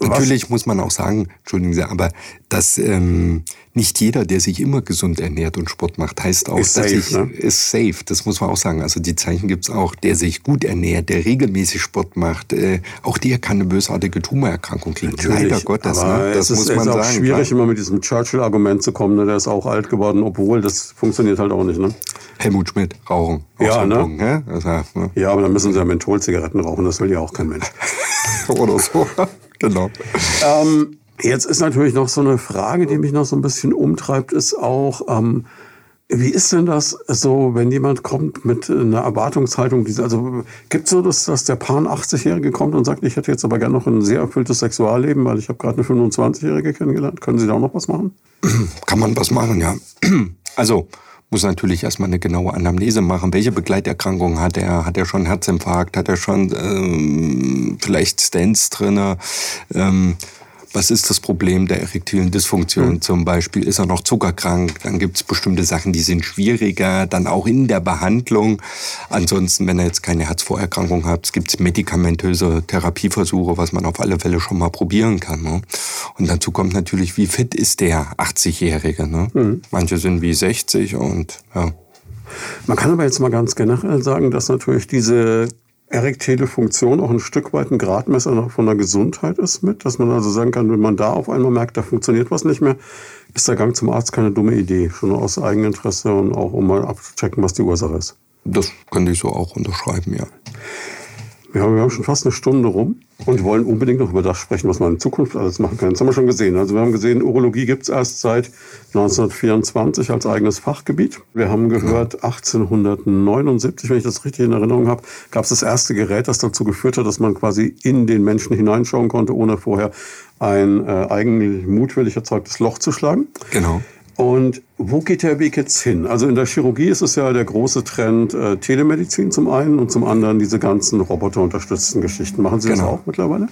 Natürlich muss man auch sagen, entschuldigen Sie, aber dass ähm, nicht jeder, der sich immer gesund ernährt und Sport macht, heißt auch, ist dass safe, ich, ne? ist safe. Das muss man auch sagen. Also die Zeichen gibt's auch. Der sich gut ernährt, der regelmäßig Sport macht, äh, auch der kann eine bösartige Tumorerkrankung kriegen. Natürlich, Leider Gottes. Ne? Das muss ist, man sagen. Es ist auch schwierig, klar. immer mit diesem Churchill-Argument zu kommen. Ne? Der ist auch alt geworden, obwohl das funktioniert halt auch nicht. Ne? Helmut Schmidt, Rauchen. Ja, ne? Punkt, ne? Also, ne? ja, aber dann müssen sie ja Mentholzigaretten rauchen. Das will ja auch kein Mensch. Oder so. Genau. Ähm, jetzt ist natürlich noch so eine Frage, die mich noch so ein bisschen umtreibt, ist auch, ähm, wie ist denn das so, wenn jemand kommt mit einer Erwartungshaltung? Also gibt es so, dass, dass der Paar 80-Jährige kommt und sagt, ich hätte jetzt aber gerne noch ein sehr erfülltes Sexualleben, weil ich habe gerade eine 25-Jährige kennengelernt. Können Sie da auch noch was machen? Kann man was machen, ja. Also muss natürlich erstmal eine genaue Anamnese machen. Welche Begleiterkrankungen hat er? Hat er schon Herzinfarkt? Hat er schon ähm, vielleicht Stents drinne? Ähm, was ist das Problem der erektilen Dysfunktion mhm. zum Beispiel? Ist er noch zuckerkrank? Dann gibt es bestimmte Sachen, die sind schwieriger, dann auch in der Behandlung. Ansonsten, wenn er jetzt keine Herzvorerkrankung hat, gibt es medikamentöse Therapieversuche, was man auf alle Fälle schon mal probieren kann. Ne? Und dazu kommt natürlich, wie fit ist der 80-Jährige? Ne? Mhm. Manche sind wie 60 und ja. Man kann aber jetzt mal ganz generell sagen, dass natürlich diese erektile Funktion auch ein Stück weit ein Gradmesser von der Gesundheit ist mit, dass man also sagen kann, wenn man da auf einmal merkt, da funktioniert was nicht mehr, ist der Gang zum Arzt keine dumme Idee, schon aus Eigeninteresse und auch um mal abzuchecken, was die Ursache ist. Das könnte ich so auch unterschreiben, ja. Wir haben, wir haben schon fast eine Stunde rum und wollen unbedingt noch über das sprechen, was man in Zukunft alles machen kann. Das haben wir schon gesehen. Also wir haben gesehen, Urologie gibt es erst seit 1924 als eigenes Fachgebiet. Wir haben gehört, 1879, wenn ich das richtig in Erinnerung habe, gab es das erste Gerät, das dazu geführt hat, dass man quasi in den Menschen hineinschauen konnte, ohne vorher ein äh, eigentlich mutwillig erzeugtes Loch zu schlagen. Genau. Und wo geht der Weg jetzt hin? Also in der Chirurgie ist es ja der große Trend äh, Telemedizin zum einen und zum anderen diese ganzen roboterunterstützten Geschichten. Machen Sie genau. das auch mittlerweile?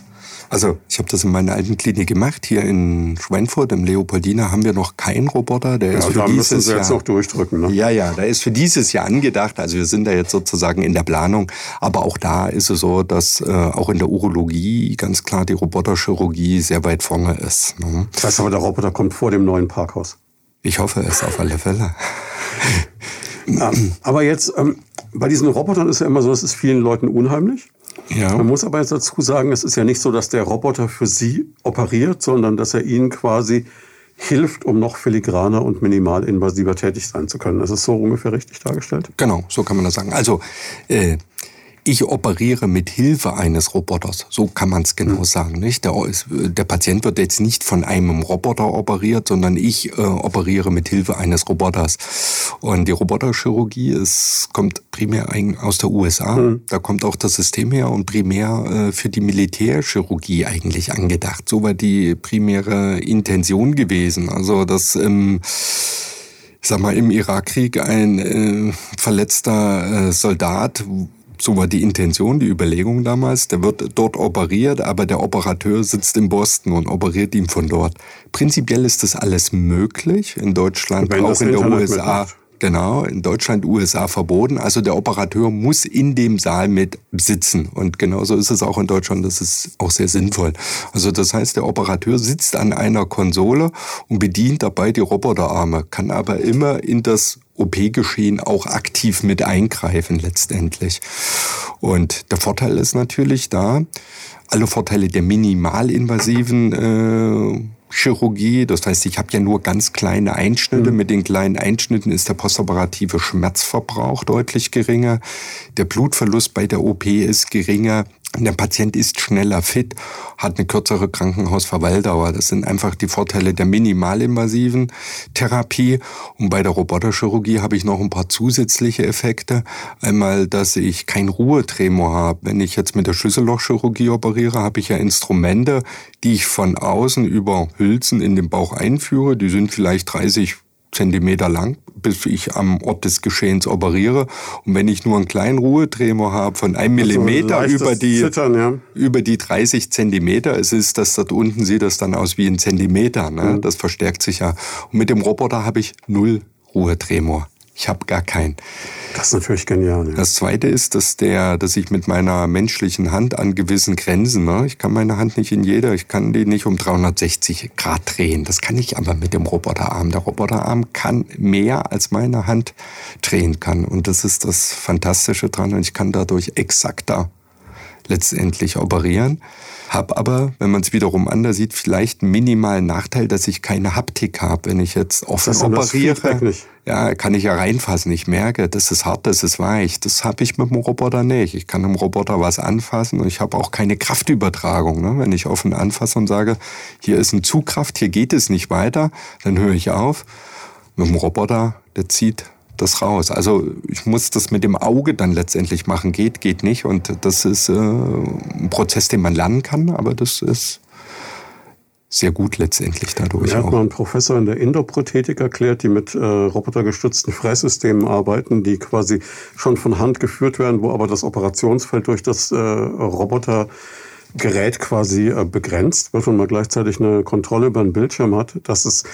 Also ich habe das in meiner alten Klinik gemacht. Hier in Schweinfurt, im Leopoldina, haben wir noch keinen Roboter. Der ja, ist für dieses Sie jetzt Jahr, noch durchdrücken. Ne? Ja, ja, der ist für dieses Jahr angedacht. Also wir sind da jetzt sozusagen in der Planung. Aber auch da ist es so, dass äh, auch in der Urologie ganz klar die Roboterchirurgie sehr weit vorne ist. Ne? Das heißt aber, der Roboter kommt vor dem neuen Parkhaus. Ich hoffe es auf alle Fälle. aber jetzt, ähm, bei diesen Robotern ist ja immer so, es ist vielen Leuten unheimlich. Ja. Man muss aber jetzt dazu sagen, es ist ja nicht so, dass der Roboter für Sie operiert, sondern dass er Ihnen quasi hilft, um noch filigraner und minimalinvasiver tätig sein zu können. Das ist so ungefähr richtig dargestellt? Genau, so kann man das sagen. Also äh, ich operiere mit Hilfe eines Roboters. So kann man es genau hm. sagen. Nicht? Der, der, Patient wird jetzt nicht von einem Roboter operiert, sondern ich äh, operiere mit Hilfe eines Roboters. Und die Roboterchirurgie ist, kommt primär aus der USA. Mhm. Da kommt auch das System her und primär äh, für die Militärchirurgie eigentlich angedacht. So war die primäre Intention gewesen. Also dass ähm, sag mal, im Irakkrieg ein äh, verletzter äh, Soldat so war die Intention, die Überlegung damals. Der wird dort operiert, aber der Operateur sitzt in Boston und operiert ihn von dort. Prinzipiell ist das alles möglich in Deutschland, auch in der USA. Mitmacht. Genau, in Deutschland, USA verboten. Also der Operateur muss in dem Saal mit sitzen. Und genauso ist es auch in Deutschland. Das ist auch sehr sinnvoll. Also das heißt, der Operateur sitzt an einer Konsole und bedient dabei die Roboterarme, kann aber immer in das OP-Geschehen auch aktiv mit eingreifen letztendlich. Und der Vorteil ist natürlich da, alle Vorteile der minimalinvasiven äh, Chirurgie. Das heißt, ich habe ja nur ganz kleine Einschnitte. Mhm. Mit den kleinen Einschnitten ist der postoperative Schmerzverbrauch deutlich geringer. Der Blutverlust bei der OP ist geringer. Der Patient ist schneller fit, hat eine kürzere Krankenhausverweildauer. Das sind einfach die Vorteile der minimalinvasiven Therapie. Und bei der Roboterchirurgie habe ich noch ein paar zusätzliche Effekte. Einmal, dass ich kein Ruhetremor habe. Wenn ich jetzt mit der Schlüssellochchirurgie operiere, habe ich ja Instrumente, die ich von außen über Hülsen in den Bauch einführe. Die sind vielleicht 30 Zentimeter lang, bis ich am Ort des Geschehens operiere. Und wenn ich nur einen kleinen Ruhetremor habe von einem also Millimeter über die, Zittern, ja. über die 30 Zentimeter, es ist das dort unten sieht das dann aus wie ein Zentimeter. Ne? Mhm. Das verstärkt sich ja. Und mit dem Roboter habe ich null Ruhetremor. Ich habe gar keinen. Das ist natürlich genial. Ja. Das Zweite ist, dass der, dass ich mit meiner menschlichen Hand an gewissen Grenzen, ne, ich kann meine Hand nicht in jeder, ich kann die nicht um 360 Grad drehen. Das kann ich aber mit dem Roboterarm. Der Roboterarm kann mehr als meine Hand drehen kann. Und das ist das Fantastische dran. Und ich kann dadurch exakter letztendlich operieren. Hab aber, wenn man es wiederum anders sieht, vielleicht einen minimalen Nachteil, dass ich keine Haptik habe. Wenn ich jetzt offen operiere, ja, kann ich ja reinfassen. Ich merke, das ist hart, das ist weich. Das habe ich mit dem Roboter nicht. Ich kann im Roboter was anfassen und ich habe auch keine Kraftübertragung. Ne? Wenn ich offen anfasse und sage, hier ist eine Zugkraft, hier geht es nicht weiter, dann höre ich auf. Mit dem Roboter, der zieht das raus. Also ich muss das mit dem Auge dann letztendlich machen. Geht, geht nicht. Und das ist äh, ein Prozess, den man lernen kann, aber das ist sehr gut letztendlich dadurch. Mir hat mal ein Professor in der Endoprothetik erklärt, die mit äh, robotergestützten Fresssystemen arbeiten, die quasi schon von Hand geführt werden, wo aber das Operationsfeld durch das äh, Robotergerät quasi äh, begrenzt wird und man gleichzeitig eine Kontrolle über den Bildschirm hat, dass es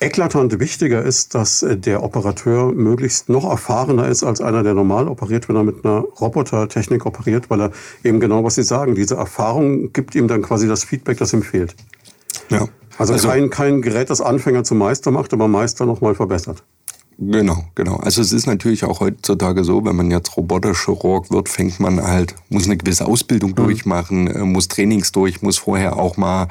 eklatant wichtiger ist, dass äh, der Operateur möglichst noch erfahrener ist als einer, der normal operiert, wenn er mit einer Robotertechnik operiert, weil er eben genau, was Sie sagen, diese Erfahrung gibt ihm dann quasi das Feedback, das ihm fehlt. Ja. Also, also kein, kein Gerät, das Anfänger zum Meister macht, aber Meister nochmal verbessert. Genau, genau. Also es ist natürlich auch heutzutage so, wenn man jetzt Roboterchirurg wird, fängt man halt, muss eine gewisse Ausbildung mhm. durchmachen, äh, muss Trainings durch, muss vorher auch mal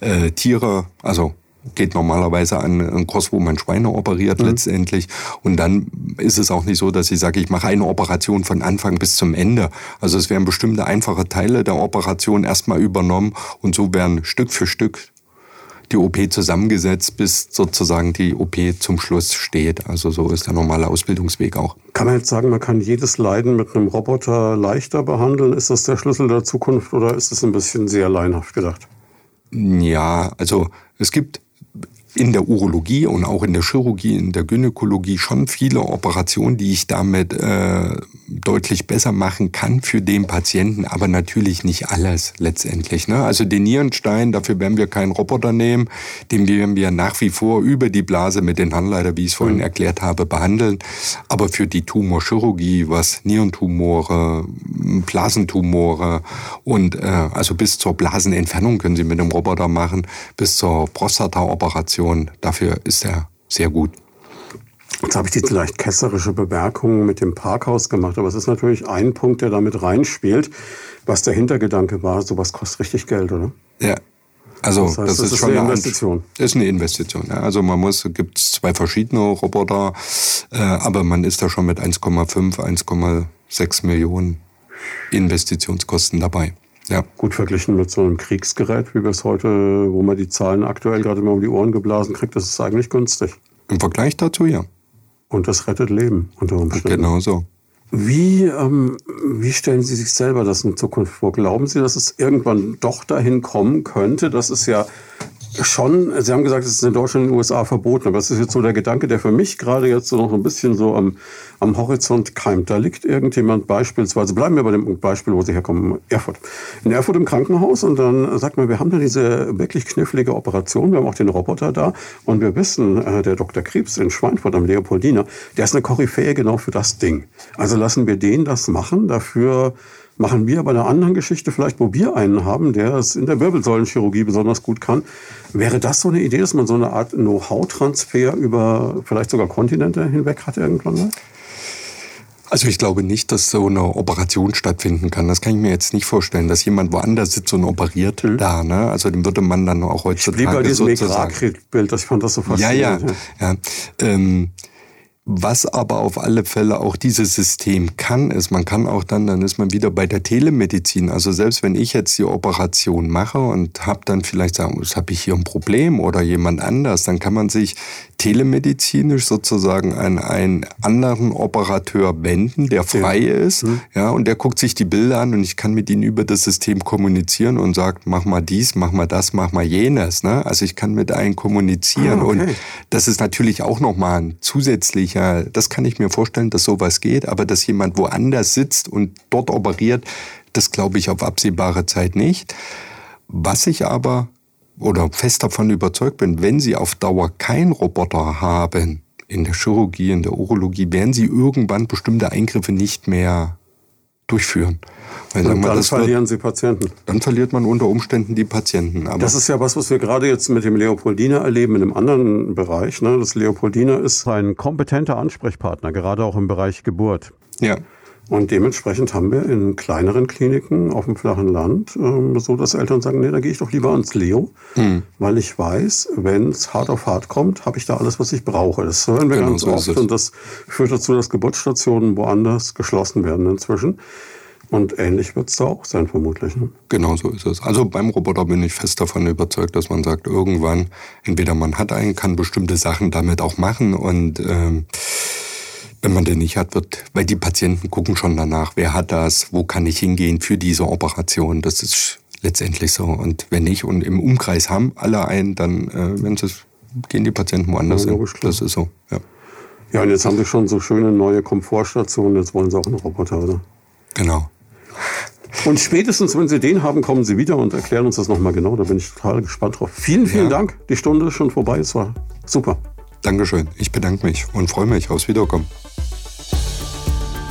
äh, Tiere, also geht normalerweise an einen Kurs, wo man Schweine operiert mhm. letztendlich. Und dann ist es auch nicht so, dass ich sage, ich mache eine Operation von Anfang bis zum Ende. Also es werden bestimmte einfache Teile der Operation erstmal übernommen und so werden Stück für Stück die OP zusammengesetzt, bis sozusagen die OP zum Schluss steht. Also so ist der normale Ausbildungsweg auch. Kann man jetzt sagen, man kann jedes Leiden mit einem Roboter leichter behandeln? Ist das der Schlüssel der Zukunft oder ist es ein bisschen sehr leinhaft gedacht? Ja, also es gibt in der Urologie und auch in der Chirurgie, in der Gynäkologie schon viele Operationen, die ich damit äh, deutlich besser machen kann für den Patienten, aber natürlich nicht alles letztendlich. Ne? Also den Nierenstein, dafür werden wir keinen Roboter nehmen, den werden wir nach wie vor über die Blase mit den Handleiter, wie ich es vorhin mhm. erklärt habe, behandeln. Aber für die Tumorchirurgie, was Nierentumore, Blasentumore und äh, also bis zur Blasenentfernung können Sie mit dem Roboter machen, bis zur Prostataoperation, dafür ist er sehr gut. Jetzt habe ich die vielleicht kesserische Bemerkung mit dem Parkhaus gemacht, aber es ist natürlich ein Punkt, der damit reinspielt, was der Hintergedanke war. Sowas kostet richtig Geld, oder? Ja. Also das, heißt, das, das ist, schon eine Investition. Ist eine Investition. Ja. Also man muss, gibt zwei verschiedene Roboter, äh, aber man ist da schon mit 1,5, 1,6 Millionen Investitionskosten dabei. Ja. Gut verglichen mit so einem Kriegsgerät, wie wir es heute, wo man die Zahlen aktuell gerade immer um die Ohren geblasen kriegt, das ist eigentlich günstig. Im Vergleich dazu ja. Und das rettet Leben unter Umständen. Genau so. Wie, ähm, wie stellen Sie sich selber das in Zukunft vor? Glauben Sie, dass es irgendwann doch dahin kommen könnte? Das ist ja schon, Sie haben gesagt, es ist in Deutschland und in den USA verboten, aber das ist jetzt so der Gedanke, der für mich gerade jetzt so noch ein bisschen so am, am Horizont keimt. Da liegt irgendjemand beispielsweise, bleiben wir bei dem Beispiel, wo Sie herkommen, Erfurt. In Erfurt im Krankenhaus und dann sagt man, wir haben da diese wirklich knifflige Operation, wir haben auch den Roboter da und wir wissen, äh, der Dr. Krebs in Schweinfurt am Leopoldiner, der ist eine Koryphäe genau für das Ding. Also lassen wir den das machen, dafür machen wir bei einer anderen Geschichte vielleicht, wo wir einen haben, der es in der Wirbelsäulenchirurgie besonders gut kann. Wäre das so eine Idee, dass man so eine Art Know-how-Transfer über vielleicht sogar Kontinente hinweg hat irgendwann mal? Also ich glaube nicht, dass so eine Operation stattfinden kann. Das kann ich mir jetzt nicht vorstellen, dass jemand woanders sitzt und operiert mhm. da. Ne? Also dem würde man dann auch heutzutage ich bei diesem Bild, ich fand das so faszinierend. Ja, ja. ja. Ähm, was aber auf alle Fälle auch dieses System kann, ist, man kann auch dann, dann ist man wieder bei der Telemedizin. Also selbst wenn ich jetzt die Operation mache und habe dann vielleicht sagen, habe ich hier ein Problem oder jemand anders, dann kann man sich telemedizinisch sozusagen an einen anderen Operateur wenden, der frei ja. ist, mhm. ja, und der guckt sich die Bilder an und ich kann mit ihnen über das System kommunizieren und sagt, mach mal dies, mach mal das, mach mal jenes. Ne? Also ich kann mit einem kommunizieren ah, okay. und das ist natürlich auch nochmal ein zusätzlicher das kann ich mir vorstellen, dass sowas geht, aber dass jemand woanders sitzt und dort operiert, das glaube ich auf absehbare Zeit nicht. Was ich aber oder fest davon überzeugt bin, wenn Sie auf Dauer keinen Roboter haben, in der Chirurgie, in der Urologie, werden Sie irgendwann bestimmte Eingriffe nicht mehr durchführen. Weil, und dann verlieren wird, Sie Patienten. Dann verliert man unter Umständen die Patienten. Aber das ist ja was, was wir gerade jetzt mit dem Leopoldiner erleben in einem anderen Bereich. Ne? Das Leopoldiner ist ein kompetenter Ansprechpartner, gerade auch im Bereich Geburt. Ja. Und dementsprechend haben wir in kleineren Kliniken auf dem flachen Land äh, so, dass Eltern sagen, nee, da gehe ich doch lieber ans Leo, mhm. weil ich weiß, wenn es hart auf hart kommt, habe ich da alles, was ich brauche. Das hören wir genau, ganz so oft und das führt dazu, dass Geburtsstationen woanders geschlossen werden inzwischen. Und ähnlich wird es da auch sein, vermutlich. Ne? Genau so ist es. Also beim Roboter bin ich fest davon überzeugt, dass man sagt, irgendwann, entweder man hat einen, kann bestimmte Sachen damit auch machen und ähm, wenn man den nicht hat, wird, weil die Patienten gucken schon danach, wer hat das, wo kann ich hingehen für diese Operation. Das ist letztendlich so. Und wenn nicht und im Umkreis haben alle einen, dann äh, wenn sie, gehen die Patienten woanders ja, hin. Das ist so, ja. Ja, und jetzt haben sie schon so schöne neue Komfortstationen, jetzt wollen sie auch einen Roboter, oder? Genau. Und spätestens, wenn Sie den haben, kommen Sie wieder und erklären uns das nochmal genau. Da bin ich total gespannt drauf. Vielen, vielen ja. Dank. Die Stunde ist schon vorbei. Es war super. Dankeschön. Ich bedanke mich und freue mich aufs Wiederkommen.